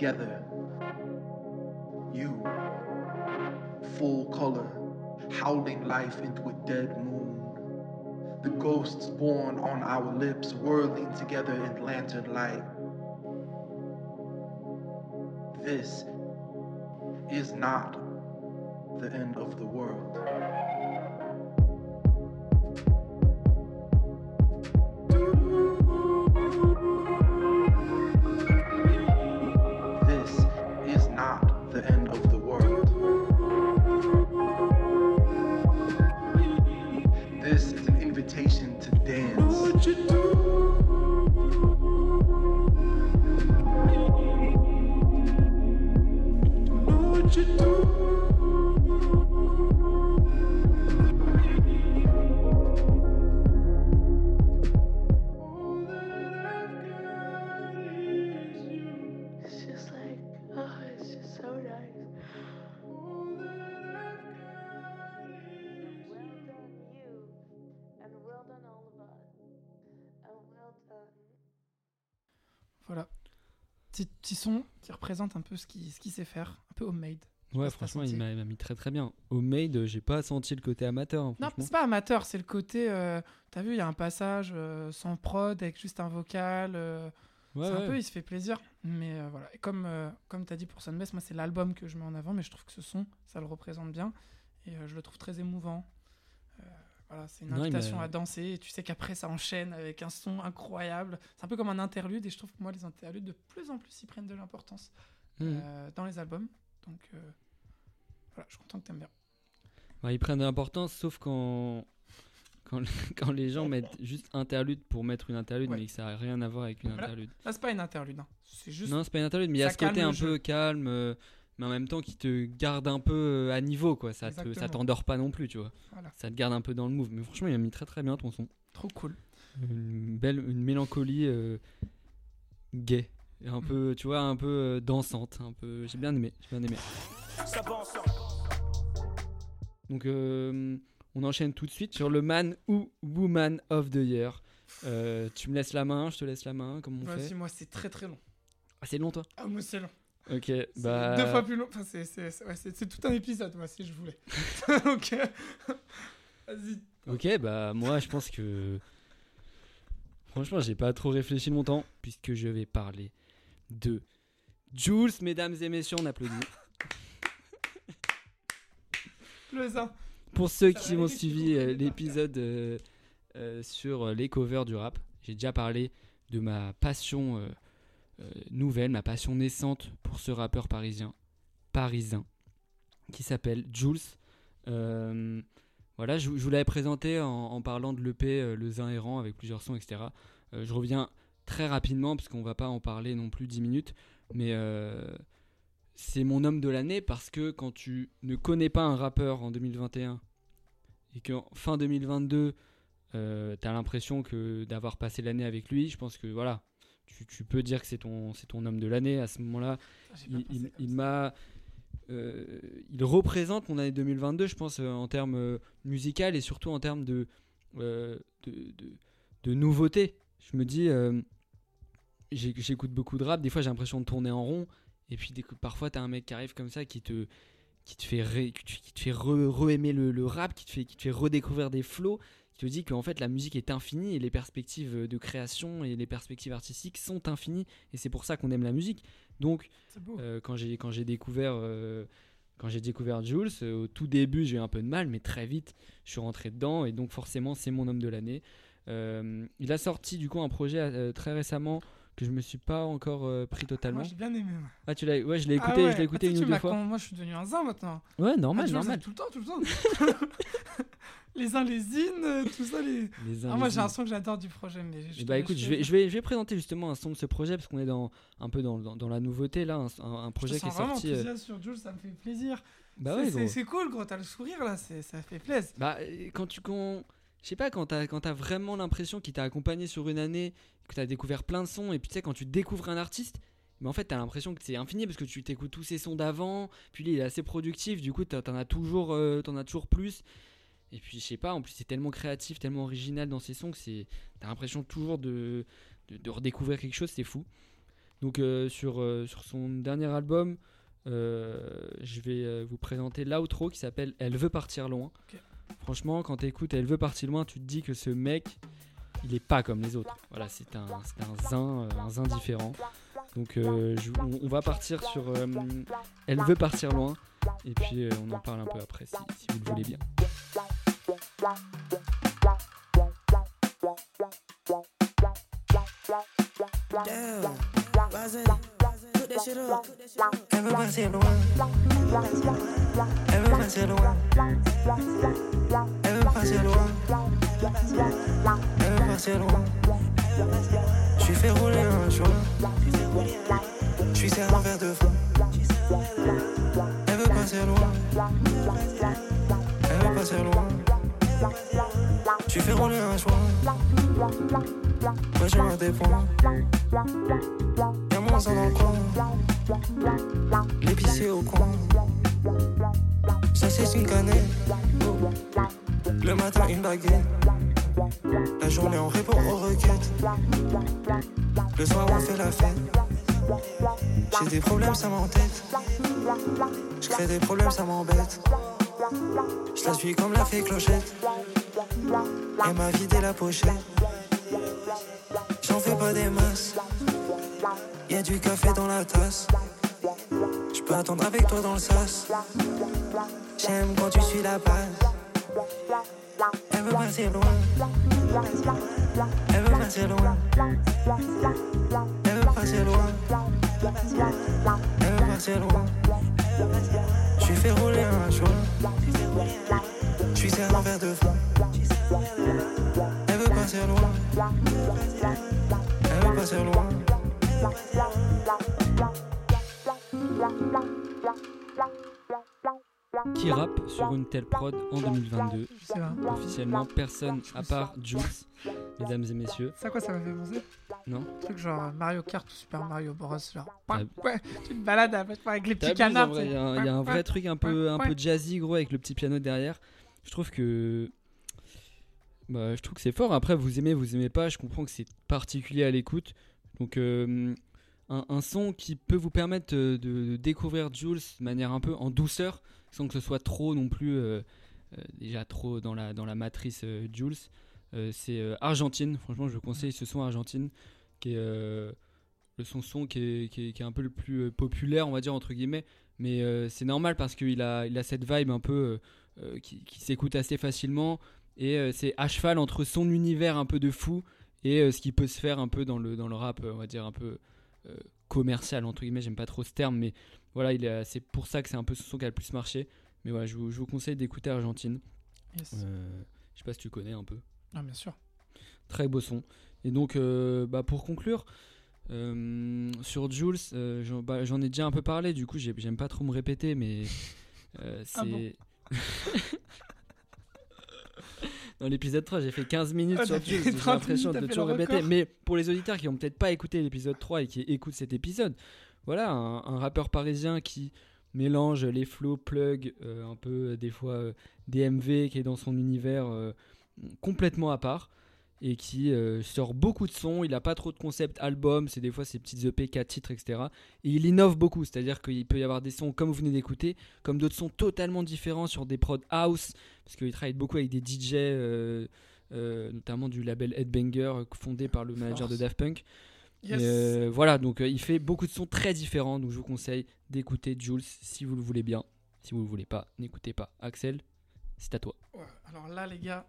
Together. You, full color, howling life into a dead moon. The ghosts born on our lips, whirling together in lantern light. This is not the end of the world. Son qui représente un peu ce qu'il ce qu'il sait faire, un peu homemade. Ouais, franchement, il m'a mis très très bien. Homemade, j'ai pas senti le côté amateur. hein, Non, c'est pas amateur, c'est le côté. euh, T'as vu, il y a un passage euh, sans prod avec juste un vocal. euh, Ouais, c'est un peu, il se fait plaisir. Mais euh, voilà. Et comme, comme t'as dit pour Sunbest, moi, c'est l'album que je mets en avant, mais je trouve que ce son, ça le représente bien. Et je le trouve très émouvant. Euh, voilà, c'est une Non, invitation m'a- à danser. Et tu sais qu'après, ça enchaîne avec un son incroyable. C'est un peu comme un interlude. Et je trouve que moi, les interludes, de plus en plus, ils prennent de l'importance Mhm. euh, dans les albums. Donc euh, voilà, je suis content que t'aimes bien. Ouais, ils prennent de l'importance, sauf quand... Quand, quand les gens mettent juste interlude pour mettre une interlude, Ouais. mais que ça n'a rien à voir avec une Voilà. interlude. Là, c'est pas une interlude. hein. C'est juste. Non, c'est pas une interlude, mais il y a ce côté un jeu. peu calme, euh, mais en même temps qui te garde un peu euh, à niveau, quoi. Ça te- ça t'endort pas non plus, tu vois. Voilà. Ça te garde un peu dans le move. Mais franchement, il a mis très très bien ton son. Trop cool. Une belle, une mélancolie euh, gay. Et Mm. un peu, tu vois, un peu euh, dansante. Un peu, j'ai bien aimé, j'ai bien aimé. Donc, euh, on enchaîne tout de suite sur le Man ou Woman of the Year. Euh, tu me laisses la main, je te laisse la main, comme on Vas-y, fait? moi, c'est très très long. Ah, c'est long, toi? Ah, moi, c'est long. Ok, bah. Deux fois plus long. Enfin, c'est, ouais, tout un épisode, moi, si je voulais. ok. Vas-y. Ok, bah moi je pense que franchement j'ai pas trop réfléchi longtemps puisque je vais parler de Jules, mesdames et messieurs, on applaudit. Le. Pour ceux Ça qui va ont aller, suivi euh, l'épisode euh, euh, sur les covers du rap, j'ai déjà parlé de ma passion euh, euh, nouvelle, ma passion naissante pour ce rappeur parisien, parisien, qui s'appelle Jules. Euh, voilà, je, vous l'avais présenté en, parlant de l'EP euh, Le Zin Errant avec plusieurs sons, etc. Euh, je reviens très rapidement parce qu'on va pas en parler non plus 10 minutes, mais euh, c'est mon homme de l'année parce que quand tu ne connais pas un rappeur en 2021 et qu'en fin 2022 euh, t'as l'impression que d'avoir passé l'année avec lui, je pense que voilà, tu, tu peux dire que c'est ton, c'est ton homme de l'année à ce moment-là. Il, il- il m'a, euh, il représente mon année 2022, je pense, euh, en termes euh, musical et surtout en termes de, euh, de, de, de nouveautés. Je me dis, j'écoute beaucoup de rap, des fois j'ai l'impression de tourner en rond, et puis des- parfois t'as un mec qui arrive comme ça qui te, qui te fait, ré- qui te- qui te fait re- re-aimer le, le rap, qui te, fait, qui te fait redécouvrir des flows, qui te dit qu'en fait la musique est infinie et les perspectives de création et les perspectives artistiques sont infinies, et c'est pour ça qu'on aime la musique. Donc, euh, quand j'ai quand j'ai découvert euh, quand j'ai découvert Jules euh, au tout début j'ai eu un peu de mal mais très vite je suis rentré dedans. Et donc forcément c'est mon homme de l'année. Euh, il a sorti du coup un projet euh, très récemment que je me suis pas encore euh, pris totalement Moi, j'ai bien aimé. moi. ah tu l'as ouais je l'ai Ah écouté ouais. je l'ai écouté Ah, tu une ou tu deux fois Moi, je suis devenu un zin maintenant. ouais Ah, normal tu vois, normal Tout le temps, tout le temps. les uns, les zines, euh, tout ça. Les... Les uns, Ah, moi, j'ai un son que j'adore du projet. Mais je Eh bah écoute, je vais, je, vais, je vais présenter justement un son de ce projet parce qu'on est dans, un peu dans, dans, dans la nouveauté là, un, un- un Je te projet qui est sens vraiment sorti. euh, enthousiaste sur Jules, ça me fait plaisir. Bah C'est- ouais, c'est cool, gros. T'as le sourire là, c'est- ça fait plaisir. Bah, quand tu. Quand... Je sais pas, quand t'as quand t'as vraiment l'impression qu'il t'a accompagné sur une année, que t'as découvert plein de sons, et puis tu sais, quand tu découvres un artiste, mais en fait, t'as l'impression que c'est infini parce que tu t'écoutes tous ses sons d'avant, puis lui, il est assez productif, du coup, t'en as toujours, euh, t'en as toujours plus. Et puis, je sais pas, en plus, c'est tellement créatif, tellement original dans ses sons que c'est. T'as l'impression toujours de, de, de redécouvrir quelque chose, c'est fou. Donc, euh, sur, euh, sur son dernier album, euh, je vais vous présenter l'outro qui s'appelle Elle veut partir loin. Franchement, quand t'écoutes Elle veut partir loin, tu te dis que ce mec, il est pas comme les autres. Voilà, c'est un, un zin, euh, un zin différent. Donc, euh, on, va partir sur euh, Elle veut partir loin. Et puis, on en parle un peu après si, vous le voulez bien. Veut partir loin. Elle veut partir loin. Suis fait rouler un joint. Je suis serré en verre de fond. Elle veut partir loin. Elle veut partir loin. Suis fait rouler un joint. Ouais, je me dépends. Y'a mon sang dans le coin. L'épicier au coin. Ça, c'est une cannelle. Le matin, une baguette. La journée, on répond aux requêtes. Le soir, on fait la fête. J'ai des problèmes, ça m'entête. Je crée des problèmes, ça m'embête. Je la suis comme la fée clochette. Elle m'a vidé la pochette. J'en fais pas des masses. Y'a du café dans la tasse. Je peux attendre avec toi dans le sas. J'aime quand tu suis la base. Suis fait rouler un. Je suis en verre. Elle veut partir loin. Elle veut partir loin. Qui rappe sur une telle prod en 2022 Je sais pas. Officiellement, personne à part Jules, mesdames et messieurs. À quoi ça m'a fait penser Non Un truc genre Mario Kart ou Super Mario Bros. Genre. Ouais, tu te balades avec les petits canards. Il y, a un- il y a un vrai truc un peu, un peu jazzy, gros, avec le petit piano derrière. Je trouve que. Bah, je trouve que c'est fort. Après, vous aimez, vous aimez pas. Je comprends que c'est particulier à l'écoute. Donc, euh, un, un son qui peut vous permettre euh, de, de découvrir Jules de manière un peu en douceur, sans que ce soit trop non plus. euh, euh, déjà trop dans la, dans la matrice euh, Jules. C'est Argentine. Franchement, je conseille ce son Argentine, qui est le son son qui est, qui, est, qui est un peu le plus populaire, on va dire entre guillemets. Mais c'est normal parce qu'il a, il a cette vibe un peu qui, qui s'écoute assez facilement. Et c'est à cheval entre son univers un peu de fou et ce qui peut se faire un peu dans le, dans le rap, on va dire un peu commercial, entre guillemets. J'aime pas trop ce terme, mais voilà, il est- c'est pour ça que c'est un peu ce son qui a le plus marché. Mais voilà, je vous, je vous conseille d'écouter Argentine. Yes. Euh, je sais pas si tu connais un peu. Ah, bien sûr. Très beau son. Et donc, euh, bah, pour conclure, euh, sur Jules, j'en bah, j'en ai déjà un peu parlé, du coup, j'ai- j'aime pas trop me répéter, mais c'est. Ah bon Dans l'épisode 3, j'ai fait 15 minutes Ah, sur Jules, j'ai 30 l'impression minutes, de toujours répéter. Mais pour les auditeurs qui ont peut-être pas écouté l'épisode 3 et qui écoutent cet épisode, voilà, un, un rappeur parisien qui mélange les flows, plug, euh, un peu euh, des fois euh, DMV, qui est dans son univers complètement à part et qui euh, sort beaucoup de sons. Il n'a pas trop de concept album, c'est des fois ses petites EP, 4 titres, etc. Et il innove beaucoup, c'est-à-dire qu'il peut y avoir des sons comme vous venez d'écouter, comme d'autres sons totalement différents sur des prod house, parce qu'il travaille beaucoup avec des DJ, euh, euh, notamment du label Headbanger, fondé par le manager de. Daft Punk. Yes. Voilà, donc il fait beaucoup de sons très différents, donc je vous conseille d'écouter Jules si vous le voulez bien. Si vous le voulez pas, n'écoutez pas. Axel, c'est à toi. Ouais, alors là, les gars,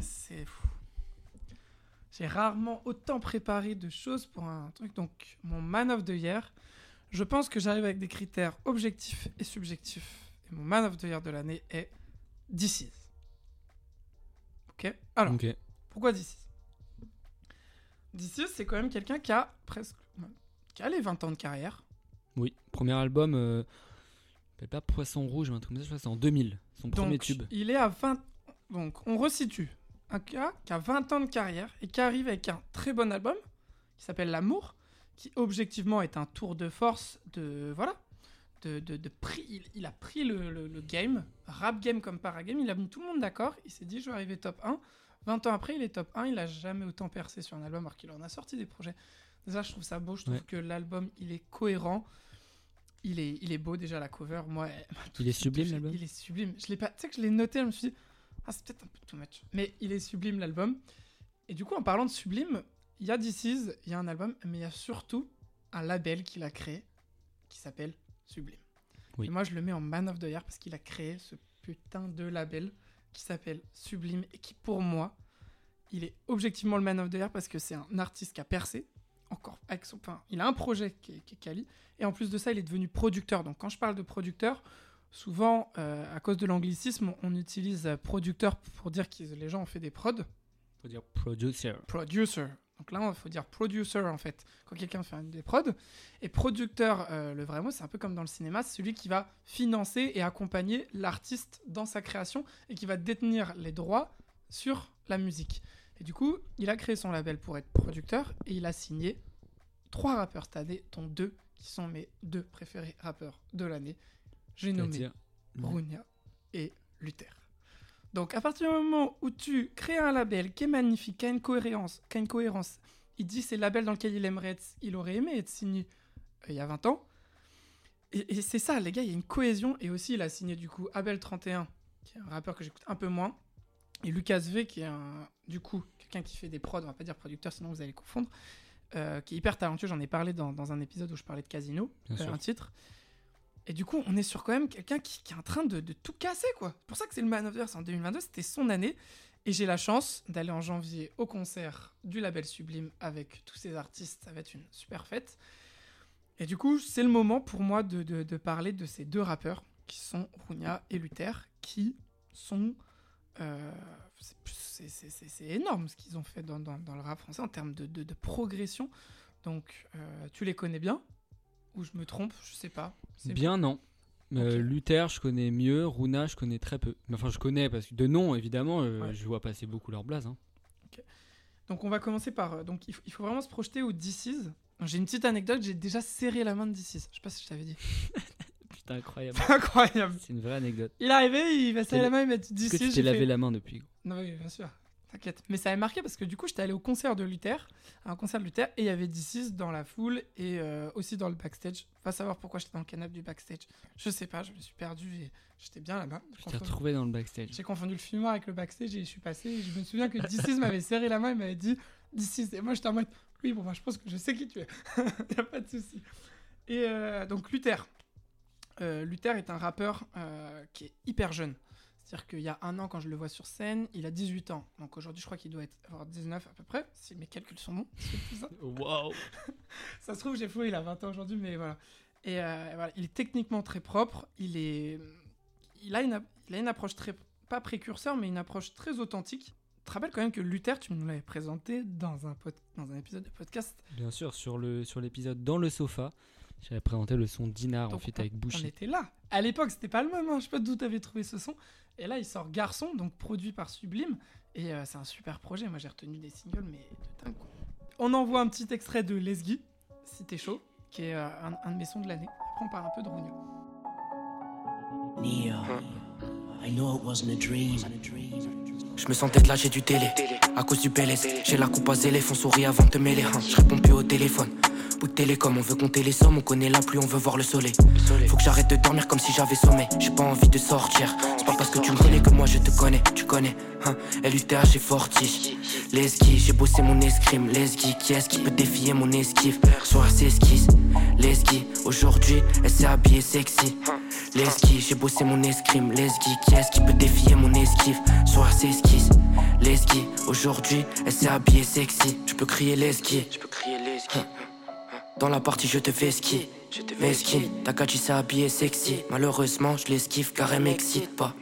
c'est. J'ai rarement autant préparé de choses pour un truc. Donc, mon man of the year, je pense que j'arrive avec des critères objectifs et subjectifs. Et mon man of the year de l'année est DC's. Ok? Alors, pourquoi DC's DC's, c'est quand même quelqu'un qui a presque. qui a les 20 ans de carrière. Oui, premier album, euh, pas Poisson Rouge, mais un truc comme ça, je crois c'est en 2000, son premier Donc, tube. il est à 20. Donc, on resitue. Un gars qui a 20 ans de carrière et qui arrive avec un très bon album qui s'appelle L'amour, qui objectivement est un tour de force de. Voilà. de, de, de pris- il, il a pris le, le- le game, rap game comme paragame, il a mis tout le monde d'accord, il s'est dit je vais arriver top 1. 20 ans après, il est top 1, il a jamais autant percé sur un album alors qu'il en a sorti des projets. Déjà, je trouve ça beau, je trouve Ouais. que l'album, il est cohérent, il est, il est beau déjà la cover, moi... elle Il est sublime, l'album? Il est sublime. Je l'ai pas, tu sais que je l'ai noté, je me suis dit, ah c'est peut-être un peu too much. Mais il est sublime l'album. Et du coup, en parlant de sublime, il y a This Is, il y a un album, mais il y a surtout un label qu'il a créé qui s'appelle Sublime. Oui. Et moi, je le mets en Man of the Year parce qu'il a créé ce putain de label qui s'appelle Sublime et qui, pour moi, il est objectivement le Man of the Year parce que c'est un artiste qui a percé. Encore avec son, enfin, il a un projet qui est, qui est quali. Et en plus de ça, il est devenu producteur. Donc, quand je parle de producteur, souvent, euh, à cause de l'anglicisme, on utilise euh, producteur pour dire que les gens ont fait des prods Faut dire producer. producer. Donc là, il faut dire producer en fait, quand quelqu'un fait des prods. Et producteur, euh, le vrai mot, c'est un peu comme dans le cinéma, c'est celui qui va financer et accompagner l'artiste dans sa création et qui va détenir les droits sur la musique. Et du coup, il a créé son label pour être producteur et il a signé trois rappeurs cette année, dont deux qui sont mes deux préférés rappeurs de l'année. J'ai nommé Brunia et Luther. Donc à partir du moment où tu crées un label qui est magnifique, qui a une cohérence, qui a une cohérence, il dit c'est le label dans lequel il aimerait être, il aurait aimé être signé euh, il y a 20 ans. Et, et c'est ça, les gars, il y a une cohésion. Et aussi, il a signé du coup Abel 31, qui est un rappeur que j'écoute un peu moins, et Lucas V, qui est un, du coup quelqu'un qui fait des prods, on va pas dire producteur, sinon vous allez confondre, euh, qui est hyper talentueux. J'en ai parlé dans, dans un épisode où je parlais de Casino, euh, un titre. Et du coup, on est sur quand même quelqu'un qui, est en train de, tout casser, quoi. C'est pour ça que c'est le Man of the Year, en 2022, c'était son année. Et j'ai la chance d'aller en janvier au concert du label Sublime avec tous ces artistes. Ça va être une super fête. Et du coup, c'est le moment pour moi de, parler de ces deux rappeurs qui sont Runia et Luther, qui sont. euh, c'est- énorme ce qu'ils ont fait dans, le rap français en termes de progression. Donc, euh, tu les connais bien Ou je me trompe Je sais pas. Bien, non. Euh. Luther, je connais mieux. Runa, je connais très peu. Mais Enfin, je connais parce que de nom, évidemment, euh, Ouais. je vois passer beaucoup leur blase. hein. Donc on va commencer par. euh, Donc il faut, il faut vraiment se projeter au DC's. J'ai une petite anecdote, j'ai déjà serré la main de DC's. Je sais pas si je t'avais dit. Putain, incroyable. C'est incroyable. C'est une vraie anecdote. Il est arrivé, il va serrer la main, il m'a dit que DC's. tu t'es j'ai lavé fait- la main depuis Non, oui, bien sûr. T'inquiète. Mais ça avait marqué parce que du coup, j'étais allé au concert de Luther, à un concert de Luther, et il y avait DC's dans la foule et euh, aussi dans le backstage. Va savoir pourquoi j'étais dans le canapé du backstage. Je sais pas, je me suis perdu et j'étais bien là-bas. Je t'ai retrouvé dans le backstage. J'ai confondu le fumoir avec le backstage et je suis passé. et je me souviens que DC's m'avait serré la main et m'avait dit DC's. Et moi, j'étais en mode Oui, bon, bah, je pense que je sais qui tu es. Il a pas de souci. Et euh, donc, Luther. Euh, Luther est un rappeur qui est hyper jeune. C'est-à-dire qu'il y a un an, quand je le vois sur scène, il a 18 ans. Donc aujourd'hui, je crois qu'il doit être, avoir 19 à peu près, si mes calculs sont bons. Waouh Ça se trouve, j'ai fou, il a 20 ans aujourd'hui, mais voilà. Et euh, voilà, il est techniquement très propre. Il est, il a une, il a une approche très, pas précurseur, mais une approche très authentique. Tu te rappelles quand même que Luther, tu nous l'avais présenté dans un, pod- dans un épisode de podcast. Bien sûr, sur le sur l'épisode Dans le sofa, j'avais présenté le son Dinar en fait on- avec On Bouchy. était là. À l'époque, c'était pas le même. hein. Je sais pas d'où t'avais trouvé ce son. Et là, il sort Garçon, donc produit par Sublime. Et euh, c'est un super projet. Moi, j'ai retenu des singles, mais de dingue. quoi. On envoie un petit extrait de Lesgui, si t'es chaud, qui est euh, un, un de mes sons de l'année. Après, on parle un peu de Rogno. Neo, I know it wasn't a dream. Je me sentais de lâcher du télé à cause du PLS. J'ai la coupe à zélé, font sourire avant de te mêler. hein. Je réponds plus au téléphone. Télécom, on veut compter les sommes, on connaît la pluie, on veut voir le soleil. Faut que j'arrête de dormir comme si j'avais sommeil. J'ai pas envie de sortir. C'est pas parce que tu me connais que moi je te connais. Tu connais, hein. LUTH, j'ai fortiche. Lesgui, j'ai bossé mon escrime. Lesgui, qui est-ce qui peut défier mon esquive? Ses esquisses. Lesgui, aujourd'hui, elle s'est habillée sexy. Lesgui, j'ai bossé mon escrime. Lesgui, qui est-ce qui peut défier mon esquive? Sur ses esquisses. Lesgui, aujourd'hui, elle s'est habillée sexy. Je peux crier Lesgui. Dans la partie, je te fais ski. Mesquine, ta Kachi s'est habillée sexy. Malheureusement, je l'esquive car elle m'excite pas.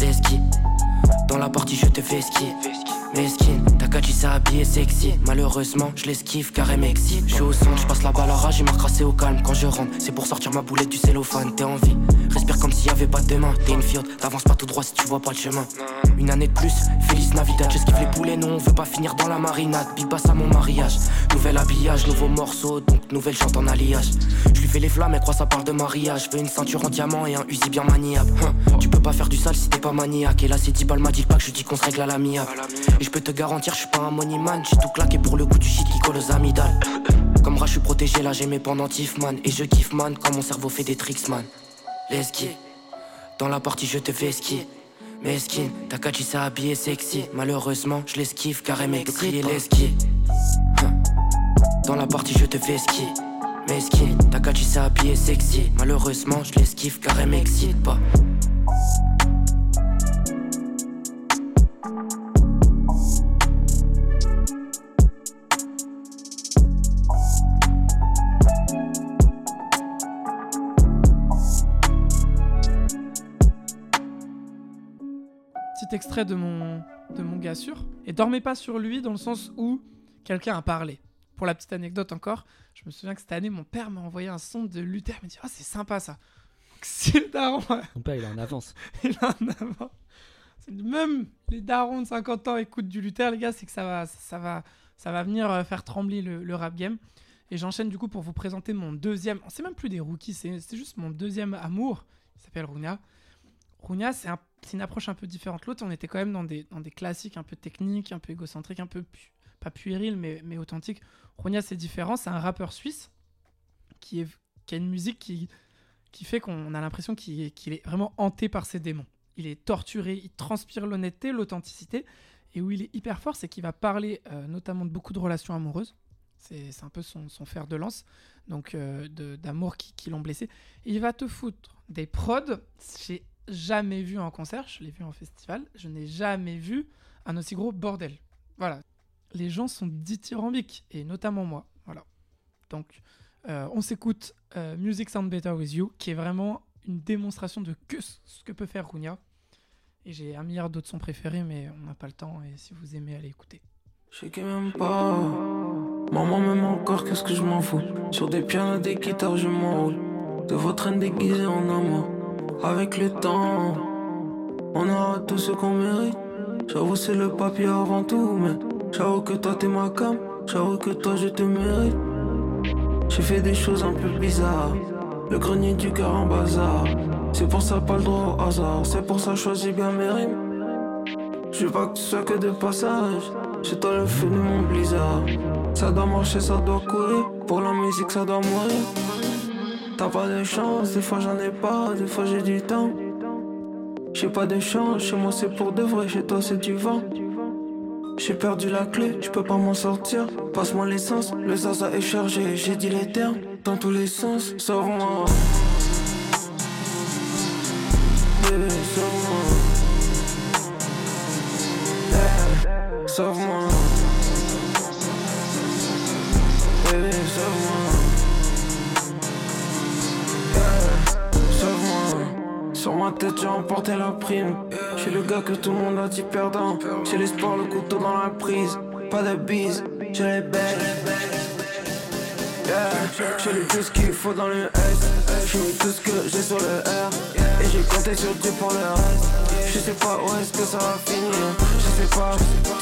Lesgui, dans la partie, je te fais ski. Mesquine, Takachi s'est habillé sexy. Malheureusement, je l'esquive car elle m'excite. Je suis au centre, je passe la balle à rage, il m'a recrassé au calme. Quand je rentre, c'est pour sortir ma boulette du cellophane. T'es en vie, respire comme s'il y avait pas de demain. T'es une fiotte, t'avances pas tout droit si tu vois pas le chemin. Une année de plus, Feliz Navidad. J'esquive les poulets, non, on veut pas finir dans la marinade. Big bass à mon mariage. Nouvel habillage, nouveau morceau, donc nouvelle chante en alliage. Je lui fais les flammes, elle croit ça parle de mariage. Je veux une ceinture en diamant et un Uzi bien maniable. Hein, tu peux pas faire du sale si t'es pas maniaque. Et là, c'est 10 balles, m'a dit pas que je dis qu'on se règle à l'amiable. Et je peux te garantir, je suis pas un money man. J'ai tout claqué pour le coup du shit qui colle aux amygdales. Comme rat, je suis protégé, là j'ai mes pendentifs, man. Et je kiffe, man, quand mon cerveau fait des tricks, man. L'esquive, dans la partie, je te fais skier. Mesquine, Takachi s'est habillé sexy. Malheureusement, je l'esquive car elle m'excite. Crier l'esquive. Hein. Dans la partie, je te fais skier. Mesquine, Takachi s'est habillé sexy. Malheureusement, je l'esquive car elle m'excite pas. Petit extrait de mon, de mon gars sûr. Et dormez pas sur lui dans le sens où quelqu'un a parlé. Pour la petite anecdote encore, je me souviens que cette année, mon père m'a envoyé un son de Luther. Il m'a dit Ah, c'est sympa ça. Si le daron Mon père, il est en avance. il en avant. C'est- Même les darons de 50 ans écoutent du Luther, les gars, c'est que ça va, ça va, ça va venir euh, faire trembler le, le rap game. Et j'enchaîne du coup pour vous présenter mon deuxième. C'est même plus des rookies, c'est c'est juste mon deuxième amour. Il s'appelle Runia. Runia, c'est un- c'est une approche un peu différente. L'autre, on était quand même dans des, dans des classiques un peu techniques, un peu égocentriques, un peu pas puéril, mais, mais authentique. Runia, c'est différent. C'est un rappeur suisse qui, a une musique qui, qui fait qu'on a l'impression qu'il est, vraiment hanté par ses démons. Il est torturé, il transpire l'honnêteté, l'authenticité. Et où il est hyper fort, c'est qu'il va parler euh, notamment de beaucoup de relations amoureuses. C'est un peu son, son fer de lance, donc euh, d'amour qui, qui l'ont blessé. Il va te foutre des prods. J'ai jamais vu en concert, je l'ai vu en festival, je n'ai jamais vu un aussi gros bordel. Voilà. Les gens sont dithyrambiques, et notamment moi. Voilà. Donc, euh, on s'écoute euh, Music Sound Better With You, qui est vraiment une démonstration de ce que peut faire Runia. Et j'ai un milliard d'autres sons préférés, mais on n'a pas le temps, et si vous aimez, allez écouter. Je sais m'aime pas. Maman m'aime encore, qu'est-ce que je m'en fous? Sur des pianos, des guitares, je m'enroule. De votre reine déguisée en amour. Avec le temps, on aura tout ce qu'on mérite. J'avoue, c'est le papier avant tout, mais j'avoue que toi t'es ma cam. J'avoue que toi je te mérite. J'ai fait des choses un peu bizarres. Le grenier du cœur en bazar. C'est pour ça pas le droit au hasard. C'est pour ça choisis bien mes rimes. Je veux pas que tu sois que de passage. Chez toi le feu de mon blizzard. Ça doit marcher, ça doit courir. Pour la musique, ça doit mourir. T'as pas de chance, des fois j'en ai pas, des fois j'ai du temps. J'ai pas de chance, chez moi c'est pour de vrai, chez toi c'est du vent. J'ai perdu la clé, je peux pas m'en sortir. Passe-moi l'essence, le zaza est chargé, j'ai dit les termes dans tous les sens. Sauve-moi. Tête, j'ai emporté la prime. J'ai le gars que tout le monde a dit perdant. J'ai l'espoir, le couteau dans la prise. Pas de bise, j'ai les belles. Yeah. J'ai le plus qu'il faut dans le S. J'ai tout ce que j'ai sur le R. Et j'ai compté sur Dieu pour le reste. Je sais pas où est-ce que ça va finir. Je sais pas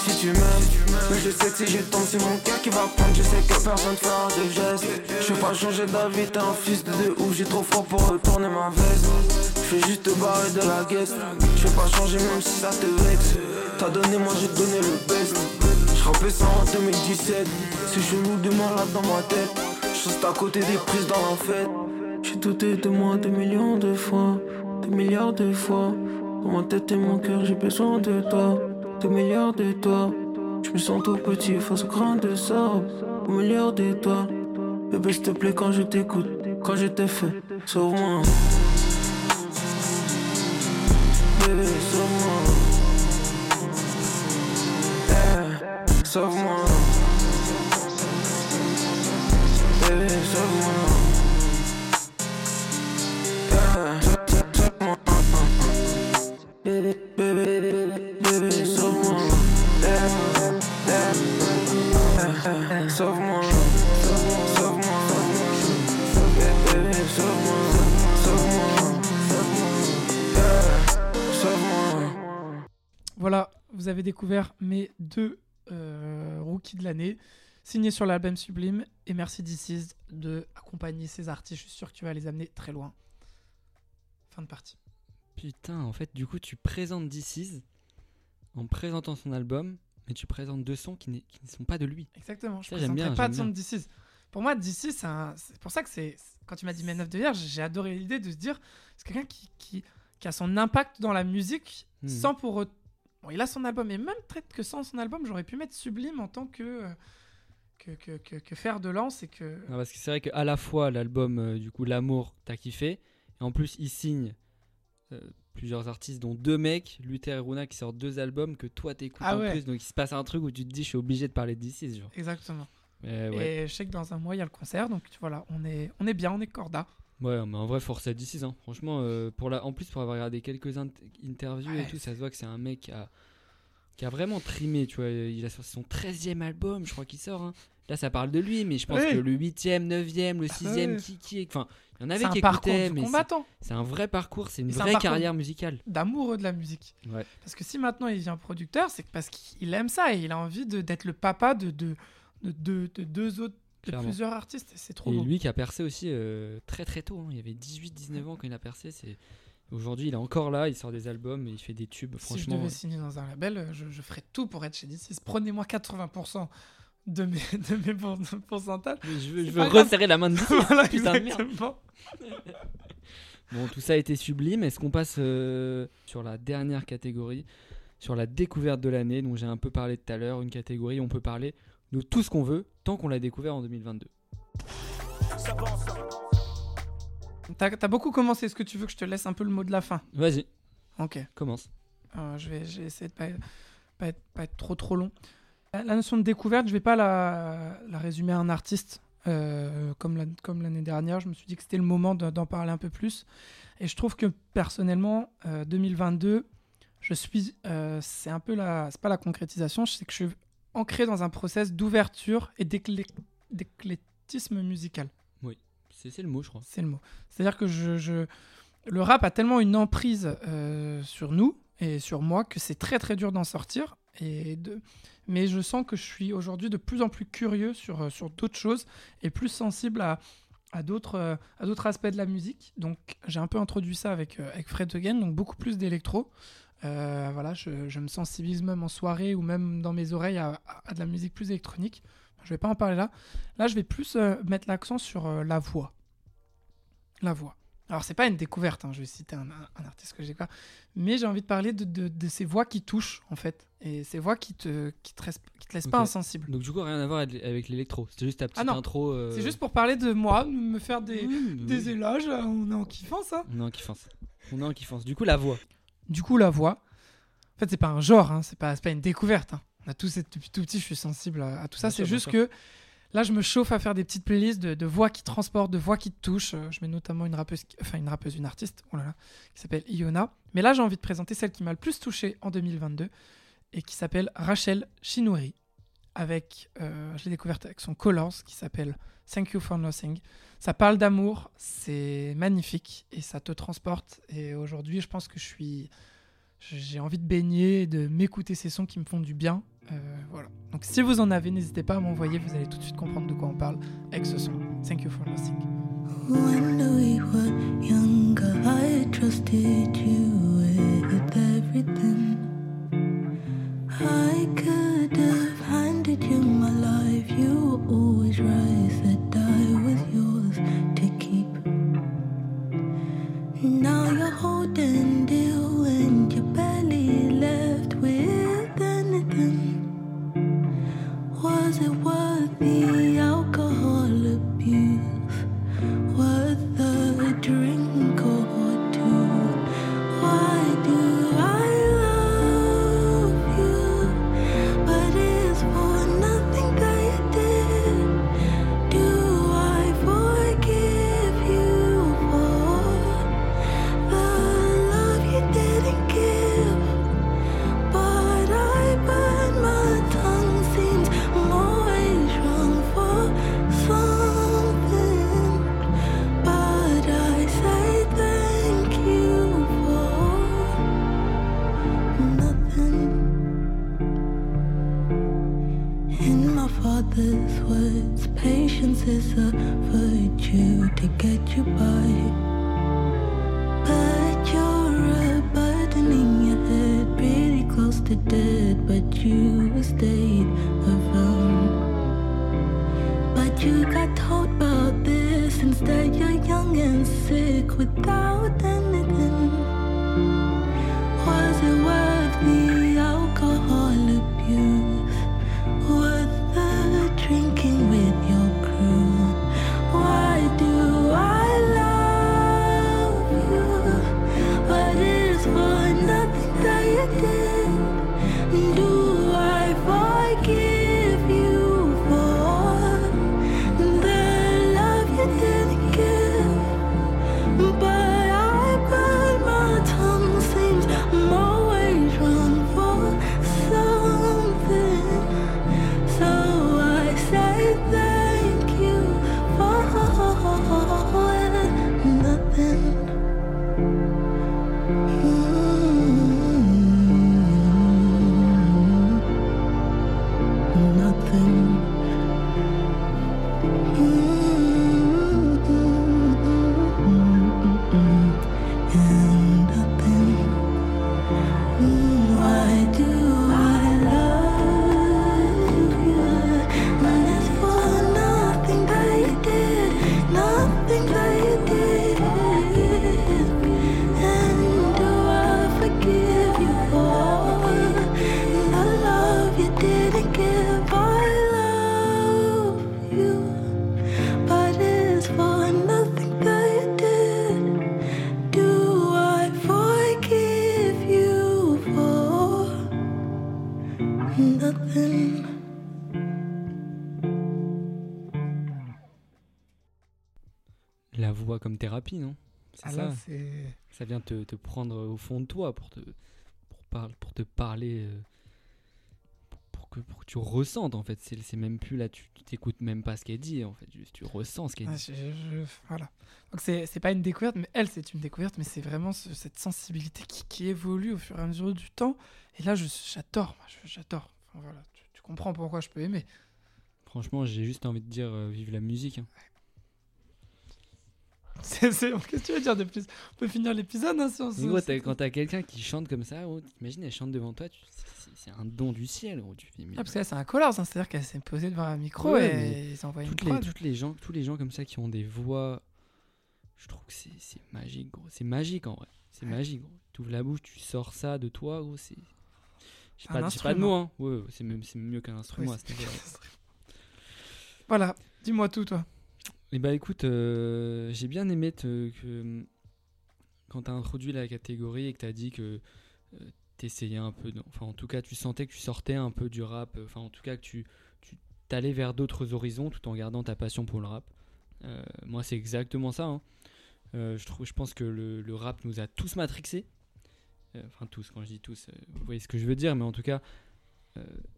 si tu m'aimes. Mais je sais que si je tombe, c'est mon cœur qui va prendre. Je sais que personne fera de gestes. Je vais pas changer d'avis, t'es un fils de deux ouf. J'ai trop froid pour retourner ma veste. Je juste te barrer de la guest. Je vais pas changer même si ça te vexe. T'as donné, moi j'ai donné le best. Je rappelais ça en 2017. C'est chelou de malade dans ma tête. Je à côté des prises dans la fête. J'ai douté de moi des millions de fois, des milliards de fois. Dans ma tête et mon cœur, j'ai besoin de toi, des milliards de toi. Je me sens tout petit face au grain de sable, au milliard de toi. Bébé, s'il te plaît, quand je t'écoute, quand je t'ai fait, sauve-moi. Voilà, vous avez découvert mes deux euh, rookies de l'année, signés sur l'album Sublime. Et merci DC's de accompagner ces artistes. Je suis sûr que tu vas les amener très loin. Fin de partie. Putain, en fait, du coup, tu présentes DC's en présentant son album, mais tu présentes deux sons qui, ne sont pas de lui. Exactement. Je ne j'aime bien, pas de son de DC's. Pour moi, DC, c'est pour ça que c'est. Quand tu m'as dit mes 9 de hier, j'ai adoré l'idée de se dire c'est quelqu'un qui, qui, qui a son impact dans la musique Mhm. sans pour. Bon, il a son album, et même peut-être que sans son album, j'aurais pu mettre Sublime en tant que. euh, Que, que, que, que faire de lance et que. Non, parce que c'est vrai qu'à la fois l'album euh, du coup L'amour t'as kiffé et en plus il signe euh, plusieurs artistes dont deux mecs Luther et Runa qui sortent deux albums que toi t'écoutes Ah en ouais. plus donc il se passe un truc où tu te dis je suis obligé de parler de genre Exactement. Ouais. Et je sais que dans un mois, il y a le concert, donc voilà, on est, on est bien, on est corda. Ouais mais en vrai force à hein. franchement euh, pour la en plus pour avoir regardé quelques int- interviews Ouais, et tout ça se voit que c'est un mec qui a qui a vraiment trimé tu vois il a sorti son 13e album je crois qu'il sort hein. là ça parle de lui mais je pense Ouais. que le 8e 9e le 6e ouais. qui qui enfin il y en avait qui écoutaient mais c'est- un vrai parcours c'est une un vraie carrière musicale d'amoureux de la musique. Ouais. Parce que si maintenant il devient producteur, c'est parce qu'il aime ça et il a envie d'être le papa de, de, de, de- de deux autres, de Clairement. plusieurs artistes. Et c'est trop Et lui qui a percé aussi euh, très très tôt, hein. il avait 18-19 ans quand il a percé. C'est Aujourd'hui il est encore là, il sort des albums et il fait des tubes. si je franchement, devais signer dans un label, euh, je, je ferais tout pour être chez DC. Prenez-moi 80% de mes, de mes pour- pourcentages. Mais je veux, je veux grave. resserrer la main de Voilà, putain de merde. Bon, tout ça a été sublime. Est-ce qu'on passe euh, sur la dernière catégorie, sur la découverte de l'année, dont j'ai un peu parlé tout à l'heure, une catégorie où on peut parler de tout ce qu'on veut tant qu'on l'a découvert en 2022. T'as beaucoup commencé. Est-ce que tu veux que je te laisse un peu le mot de la fin? Vas-y, Ok. commence. Euh, je, vais, je vais essayer de pas, pas, être, pas être trop trop long. La, la notion de découverte, je vais pas la, la résumer à un artiste euh, comme la- comme l'année dernière. Je me suis dit que c'était le moment de- d'en parler un peu plus. Et je trouve que personnellement, euh, 2022, je suis, euh, c'est un peu la, c'est pas la concrétisation, c'est que je suis ancré dans un process d'ouverture et d'éclectisme musical. C'est c'est le mot, je crois. C'est le mot. C'est-à-dire que je, je- le rap a tellement une emprise euh, sur nous et sur moi que c'est très très dur d'en sortir. Et de... Mais je sens que je suis aujourd'hui de plus en plus curieux sur, euh, sur d'autres choses et plus sensible à, à d'autres euh, à d'autres aspects de la musique. Donc j'ai un peu introduit ça avec, avec Fred Again, donc beaucoup plus d'électro. Euh, voilà, je, je me sensibilise même en soirée ou même dans mes oreilles à, à- à de la musique plus électronique. Je vais pas en parler là. Là, je vais plus euh, mettre l'accent sur euh, la voix. La voix. Alors, c'est pas une découverte, hein, je vais citer un, un- un artiste que j'ai pas, mais j'ai envie de parler de, de- de ces voix qui touchent, en fait, et ces voix qui te, qui te, qui te laissent pas insensible. Donc, du coup, rien à voir avec l'électro. C'était juste ta petite Ah non, intro. euh, C'est juste pour parler de moi, me faire des, Oui, des oui. éloges, on est en kiffant ça. On est en kiffance. On est en kiffance. Du coup, la voix. Du coup, la voix, en fait, c'est pas un genre, hein, c'est pas, pas une découverte. hein. On a tous, depuis tout petit, je suis sensible à, à tout ça. C'est juste que là, je me chauffe à faire des petites playlists de, de voix qui transportent, de voix qui te touchent. Euh, Je mets notamment une rappeuse, enfin une rappeuse, une artiste, oh là là, qui s'appelle Iona. Mais là, j'ai envie de présenter celle qui m'a le plus touché en 2022 et qui s'appelle Rachel Chinouri. Avec, euh, je l'ai découverte avec son Colors qui s'appelle Thank You for Nothing. Ça parle d'amour, c'est magnifique et ça te transporte. Et aujourd'hui, je pense que je suis, j'ai envie de baigner, de m'écouter ces sons qui me font du bien. Euh, voilà. Donc si vous en avez, n'hésitez pas à m'envoyer. Vous allez tout de suite comprendre de quoi on parle avec ce son. Thank you for nothing. When we were younger, I trusted you with everything. I could have handed you my life. You vient te, te prendre au fond de toi pour te, pour parle- pour te parler. euh, pour, pour que, pour que tu ressentes, en fait. C'est même plus là, tu t'écoutes même pas ce qu'elle dit, en fait. Juste, tu ressens ce qu'elle Ah, dit. je- je- voilà. Donc c'est pas une découverte, mais elle c'est une découverte, mais c'est vraiment ce- cette sensibilité qui, qui évolue au fur et à mesure du temps. Et là, j'adore, j'adore. Enfin, voilà, tu, tu comprends pourquoi je peux aimer. Franchement, j'ai juste envie de dire euh, vive la musique. hein. Qu'est-ce que tu veux dire de plus? On peut finir l'épisode hein, gros, t'as- truc. quand t'as quelqu'un qui chante comme ça, gros, t'imagines, elle chante devant toi, tu- c'est- un don du ciel. gros, tu fais, mais Ah, parce que là, c'est un hein, c'est-à-dire qu'elle s'est posée devant un micro Ouais, et ils envoient une toutes les, toutes les gens, tous les gens comme ça qui ont des voix, je trouve que c'est magique, gros. C'est magique en vrai. C'est magique, gros. Tu ouvres la bouche, tu sors ça de toi, gros. C'est. J'ai pas, pas de mots, hein. Ouais, c'est mieux qu'un instrument Oui, à ce niveau-là. Voilà, dis-moi tout, toi. Et bah écoute, euh, j'ai bien aimé te- que quand t'as introduit la catégorie et que t'as dit que euh, t'essayais un peu, enfin en tout cas tu sentais que tu sortais un peu du rap, euh, enfin en tout cas que tu, tu t'allais vers d'autres horizons tout en gardant ta passion pour le rap. Euh, moi c'est exactement ça. hein. Je, trouve, je pense que le, le rap nous a tous matrixés. Enfin tous, quand je dis tous, vous voyez ce que je veux dire, mais en tout cas,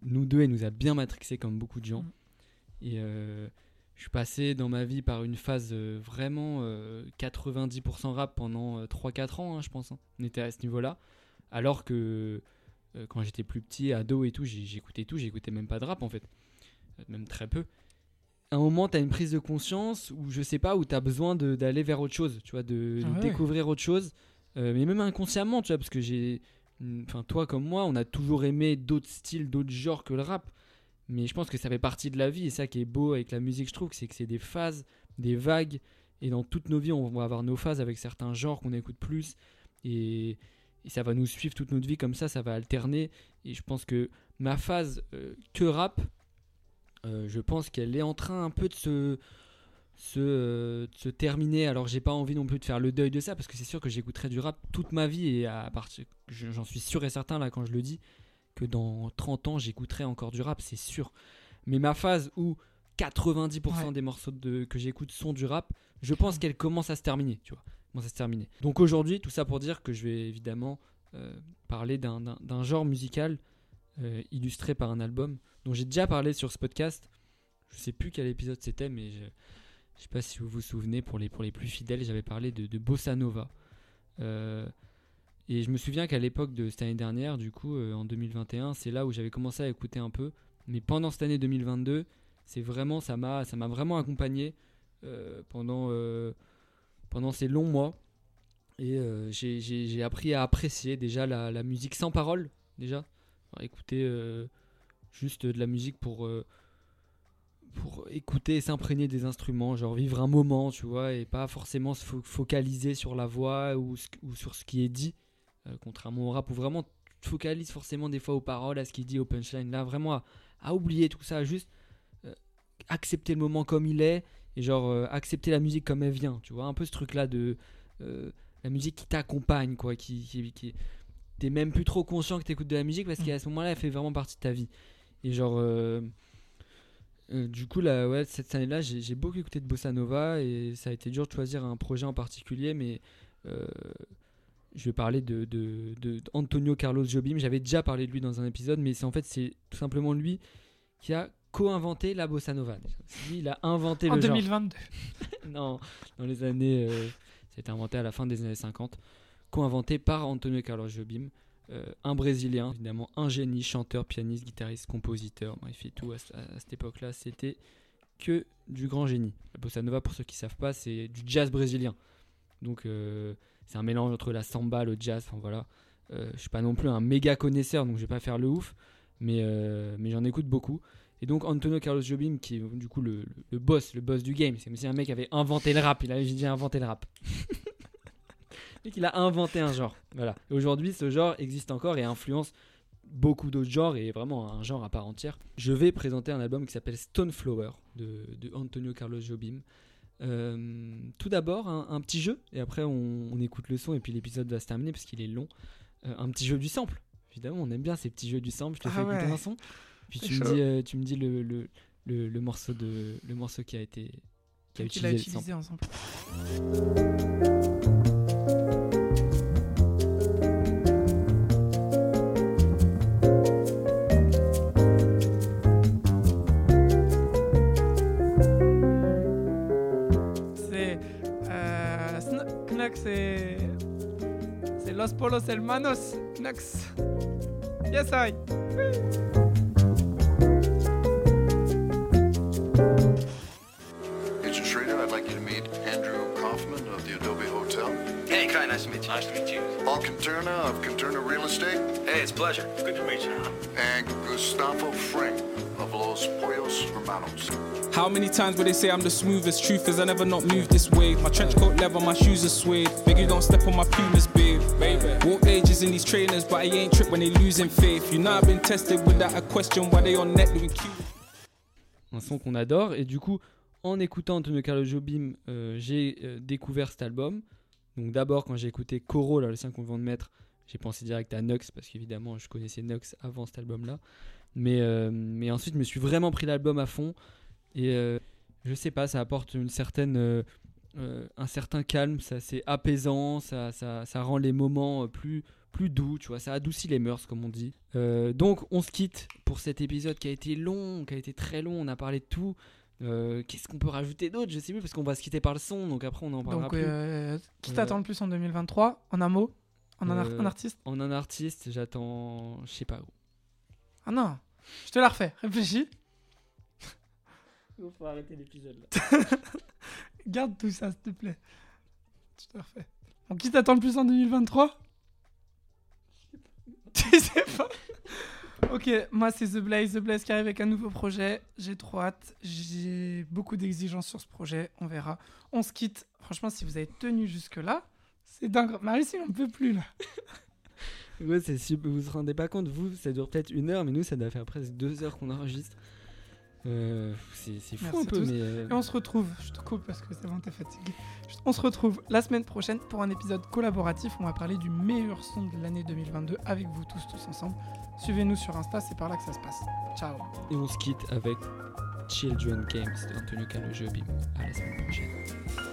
nous deux, il nous a bien matrixés comme beaucoup de gens. Mm. Et je suis passé dans ma vie par une phase euh, vraiment euh, 90% rap pendant euh, 3-4 ans, hein, je pense. hein. On était à ce niveau-là. Alors que euh, quand j'étais plus petit, ado et tout, j'écoutais tout, j'écoutais même pas de rap en fait. Euh, Même très peu. À un moment, tu as une prise de conscience où je sais pas, où tu as besoin d'aller vers autre chose, tu vois, de, Ah de ouais. découvrir autre chose. Euh, mais même inconsciemment, tu vois, parce que j'ai. Enfin, toi comme moi, on a toujours aimé d'autres styles, d'autres genres que le rap. Mais je pense que ça fait partie de la vie et ça qui est beau avec la musique, je trouve, c'est que c'est des phases, des vagues. Et dans toutes nos vies, on va avoir nos phases avec certains genres qu'on écoute plus. Et, ça va nous suivre toute notre vie comme ça, ça va alterner. Et je pense que ma phase euh, que rap, euh, je pense qu'elle est en train un peu de se, euh, se terminer. Alors j'ai pas envie non plus de faire le deuil de ça parce que c'est sûr que j'écouterai du rap toute ma vie et à partir, je- j'en suis sûr et certain là quand je le dis que dans 30 ans j'écouterai encore du rap, c'est sûr. Mais ma phase où 90% Ouais. des morceaux de, que j'écoute sont du rap, je pense qu'elle commence à se terminer, tu vois. Commence à se terminer. Donc aujourd'hui, tout ça pour dire que je vais évidemment euh, parler d'un- genre musical euh, illustré par un album dont j'ai déjà parlé sur ce podcast. Je sais plus quel épisode c'était, mais je, je sais pas si vous vous souvenez, pour les, pour les plus fidèles, j'avais parlé de, de Bossa Nova. Euh, et je me souviens qu'à l'époque de cette année dernière, du coup, euh, en 2021, c'est là où j'avais commencé à écouter un peu. Mais pendant cette année 2022, c'est vraiment, ça m'a, ça m'a vraiment accompagné euh, pendant, euh, pendant ces longs mois. Et j'ai- appris à apprécier déjà la, la musique sans parole, déjà. Écouter juste de la musique pour, pour écouter et s'imprégner des instruments, genre vivre un moment, tu vois, et pas forcément se fo- focaliser sur la voix ou, sur ce qui est dit, contrairement au rap où vraiment tu focalises forcément des fois aux paroles, à ce qu'il dit, aux punchlines. Là, vraiment à, à oublier tout ça, juste euh, accepter le moment comme il est et genre euh, accepter la musique comme elle vient, tu vois, un peu ce truc là de euh, la musique qui t'accompagne, quoi, qui, qui, qui- t'es même plus trop conscient que t'écoutes de la musique parce qu'à ce moment-là, elle fait vraiment partie de ta vie. Et genre, euh, euh, du coup, là, ouais, cette année-là, j'ai j'ai beaucoup écouté de bossa nova et ça a été dur de choisir un projet en particulier, mais euh, je vais parler de, de, de- d'Antonio Carlos Jobim. J'avais déjà parlé de lui dans un épisode, mais c'est en fait c'est tout simplement lui qui a co-inventé la bossa nova. Lui, il a inventé En le genre. 2022. non, dans les années. euh, C'était inventé à la fin des années 50. Co-inventé par Antonio Carlos Jobim. euh, un Brésilien, évidemment, un génie, chanteur, pianiste, guitariste, compositeur, bref, et tout à, ce- à cette époque-là, c'était que du grand génie. La bossa nova, pour ceux qui savent pas, c'est du jazz brésilien. Donc, euh, c'est un mélange entre la samba, le jazz, enfin voilà. Euh, je suis pas non plus un méga connaisseur, donc je vais pas faire le ouf, mais, euh, mais j'en écoute beaucoup. Et donc Antonio Carlos Jobim, qui est du coup le, boss, le boss du game, c'est comme si un mec avait inventé le rap. Il a j'ai inventé le rap. et qu'il a inventé un genre. Voilà. Aujourd'hui, ce genre existe encore et influence beaucoup d'autres genres et est vraiment un genre à part entière. Je vais présenter un album qui s'appelle Stone Flower de, de Antonio Carlos Jobim. Euh, tout d'abord, un, un petit jeu, et après on, on écoute le son, et puis l'épisode va se terminer parce qu'il est long. Euh, un petit jeu du sample. Évidemment, on aime bien ces petits jeux du sample. Je te Ah fais écouter ouais. un son, puis tu me, dis, euh, tu me dis le, le, le, le morceau, de, le morceau qui a été qui a a utilisé, le sample. Sn- Knux, c'est. C'est Los Polos Hermanos. Knux. Yes, I. Agent Schrader, I'd like you to meet Andrew Kaufman of the Adobe Hotel. Hey, Kai, nice to meet you. Nice to meet you. Paul Conterna of Conterna Real Estate. Hey, it's a pleasure. Good to meet you. And Gustavo Frank of Los Pollos Hermanos. How many times will they say I'm the smoothest? Truth is, I never not moved this way. My trench coat leather, my shoes are suede. Beg you don't step on my pumas, babe. Walk ages in these trainers, but I ain't trip when they losing faith. You know I've been tested without a question why they on net doing Q. un son qu'on adore. Et du coup, en écoutant Antonio Carlos Jobim, euh, j'ai euh, découvert cet album. Donc d'abord, quand j'ai écouté Coro, là, le 5 qu'on vient de mettre, j'ai pensé direct à Nux, parce qu'évidemment, je connaissais Nux avant cet album-là. Mais, euh, mais ensuite, je me suis vraiment pris l'album à fond. Et euh, je sais pas, ça apporte une certaine, euh, un certain calme, ça c'est apaisant, ça, ça, ça rend les moments plus, plus doux, tu vois, ça adoucit les mœurs, comme on dit. Donc, on se quitte pour cet épisode qui a été long, qui a été très long, on a parlé de tout. Euh, Qu'est-ce qu'on peut rajouter d'autre? Je sais plus, parce qu'on va se quitter par le son, donc après on en parlera Donc, plus. euh, qui Euh, t'attend le plus en 2023 En un mot? En un, ar- un artiste? En un artiste, j'attends, je sais pas. Ah non Je te la refais. Réfléchis. Il faut arrêter l'épisode là. Garde tout ça, s'il te plaît. Je te la refais. Donc, qui t'attend le plus en 2023 Tu sais pas? Ok, moi c'est The Blaze. The Blaze qui arrive avec un nouveau projet. J'ai trop hâte. J'ai beaucoup d'exigences sur ce projet. On verra. On se quitte. Franchement, si vous avez tenu jusque-là, c'est dingue. Marie, si on peut plus là. Ouais, c'est vous vous rendez pas compte, vous, ça dure peut-être une heure, mais nous, ça doit faire presque deux heures qu'on enregistre. Euh, c'est fou Merci un peu, mais. euh, Et on se retrouve, je te coupe parce que c'est bon, t'es fatigué. On se retrouve la semaine prochaine pour un épisode collaboratif. On va parler du meilleur son de l'année 2022 avec vous tous, tous ensemble. Suivez-nous sur Insta, c'est par là que ça se passe. Ciao. Et on se quitte avec Children Games d'Antonio Carlo Jobim. À la semaine prochaine.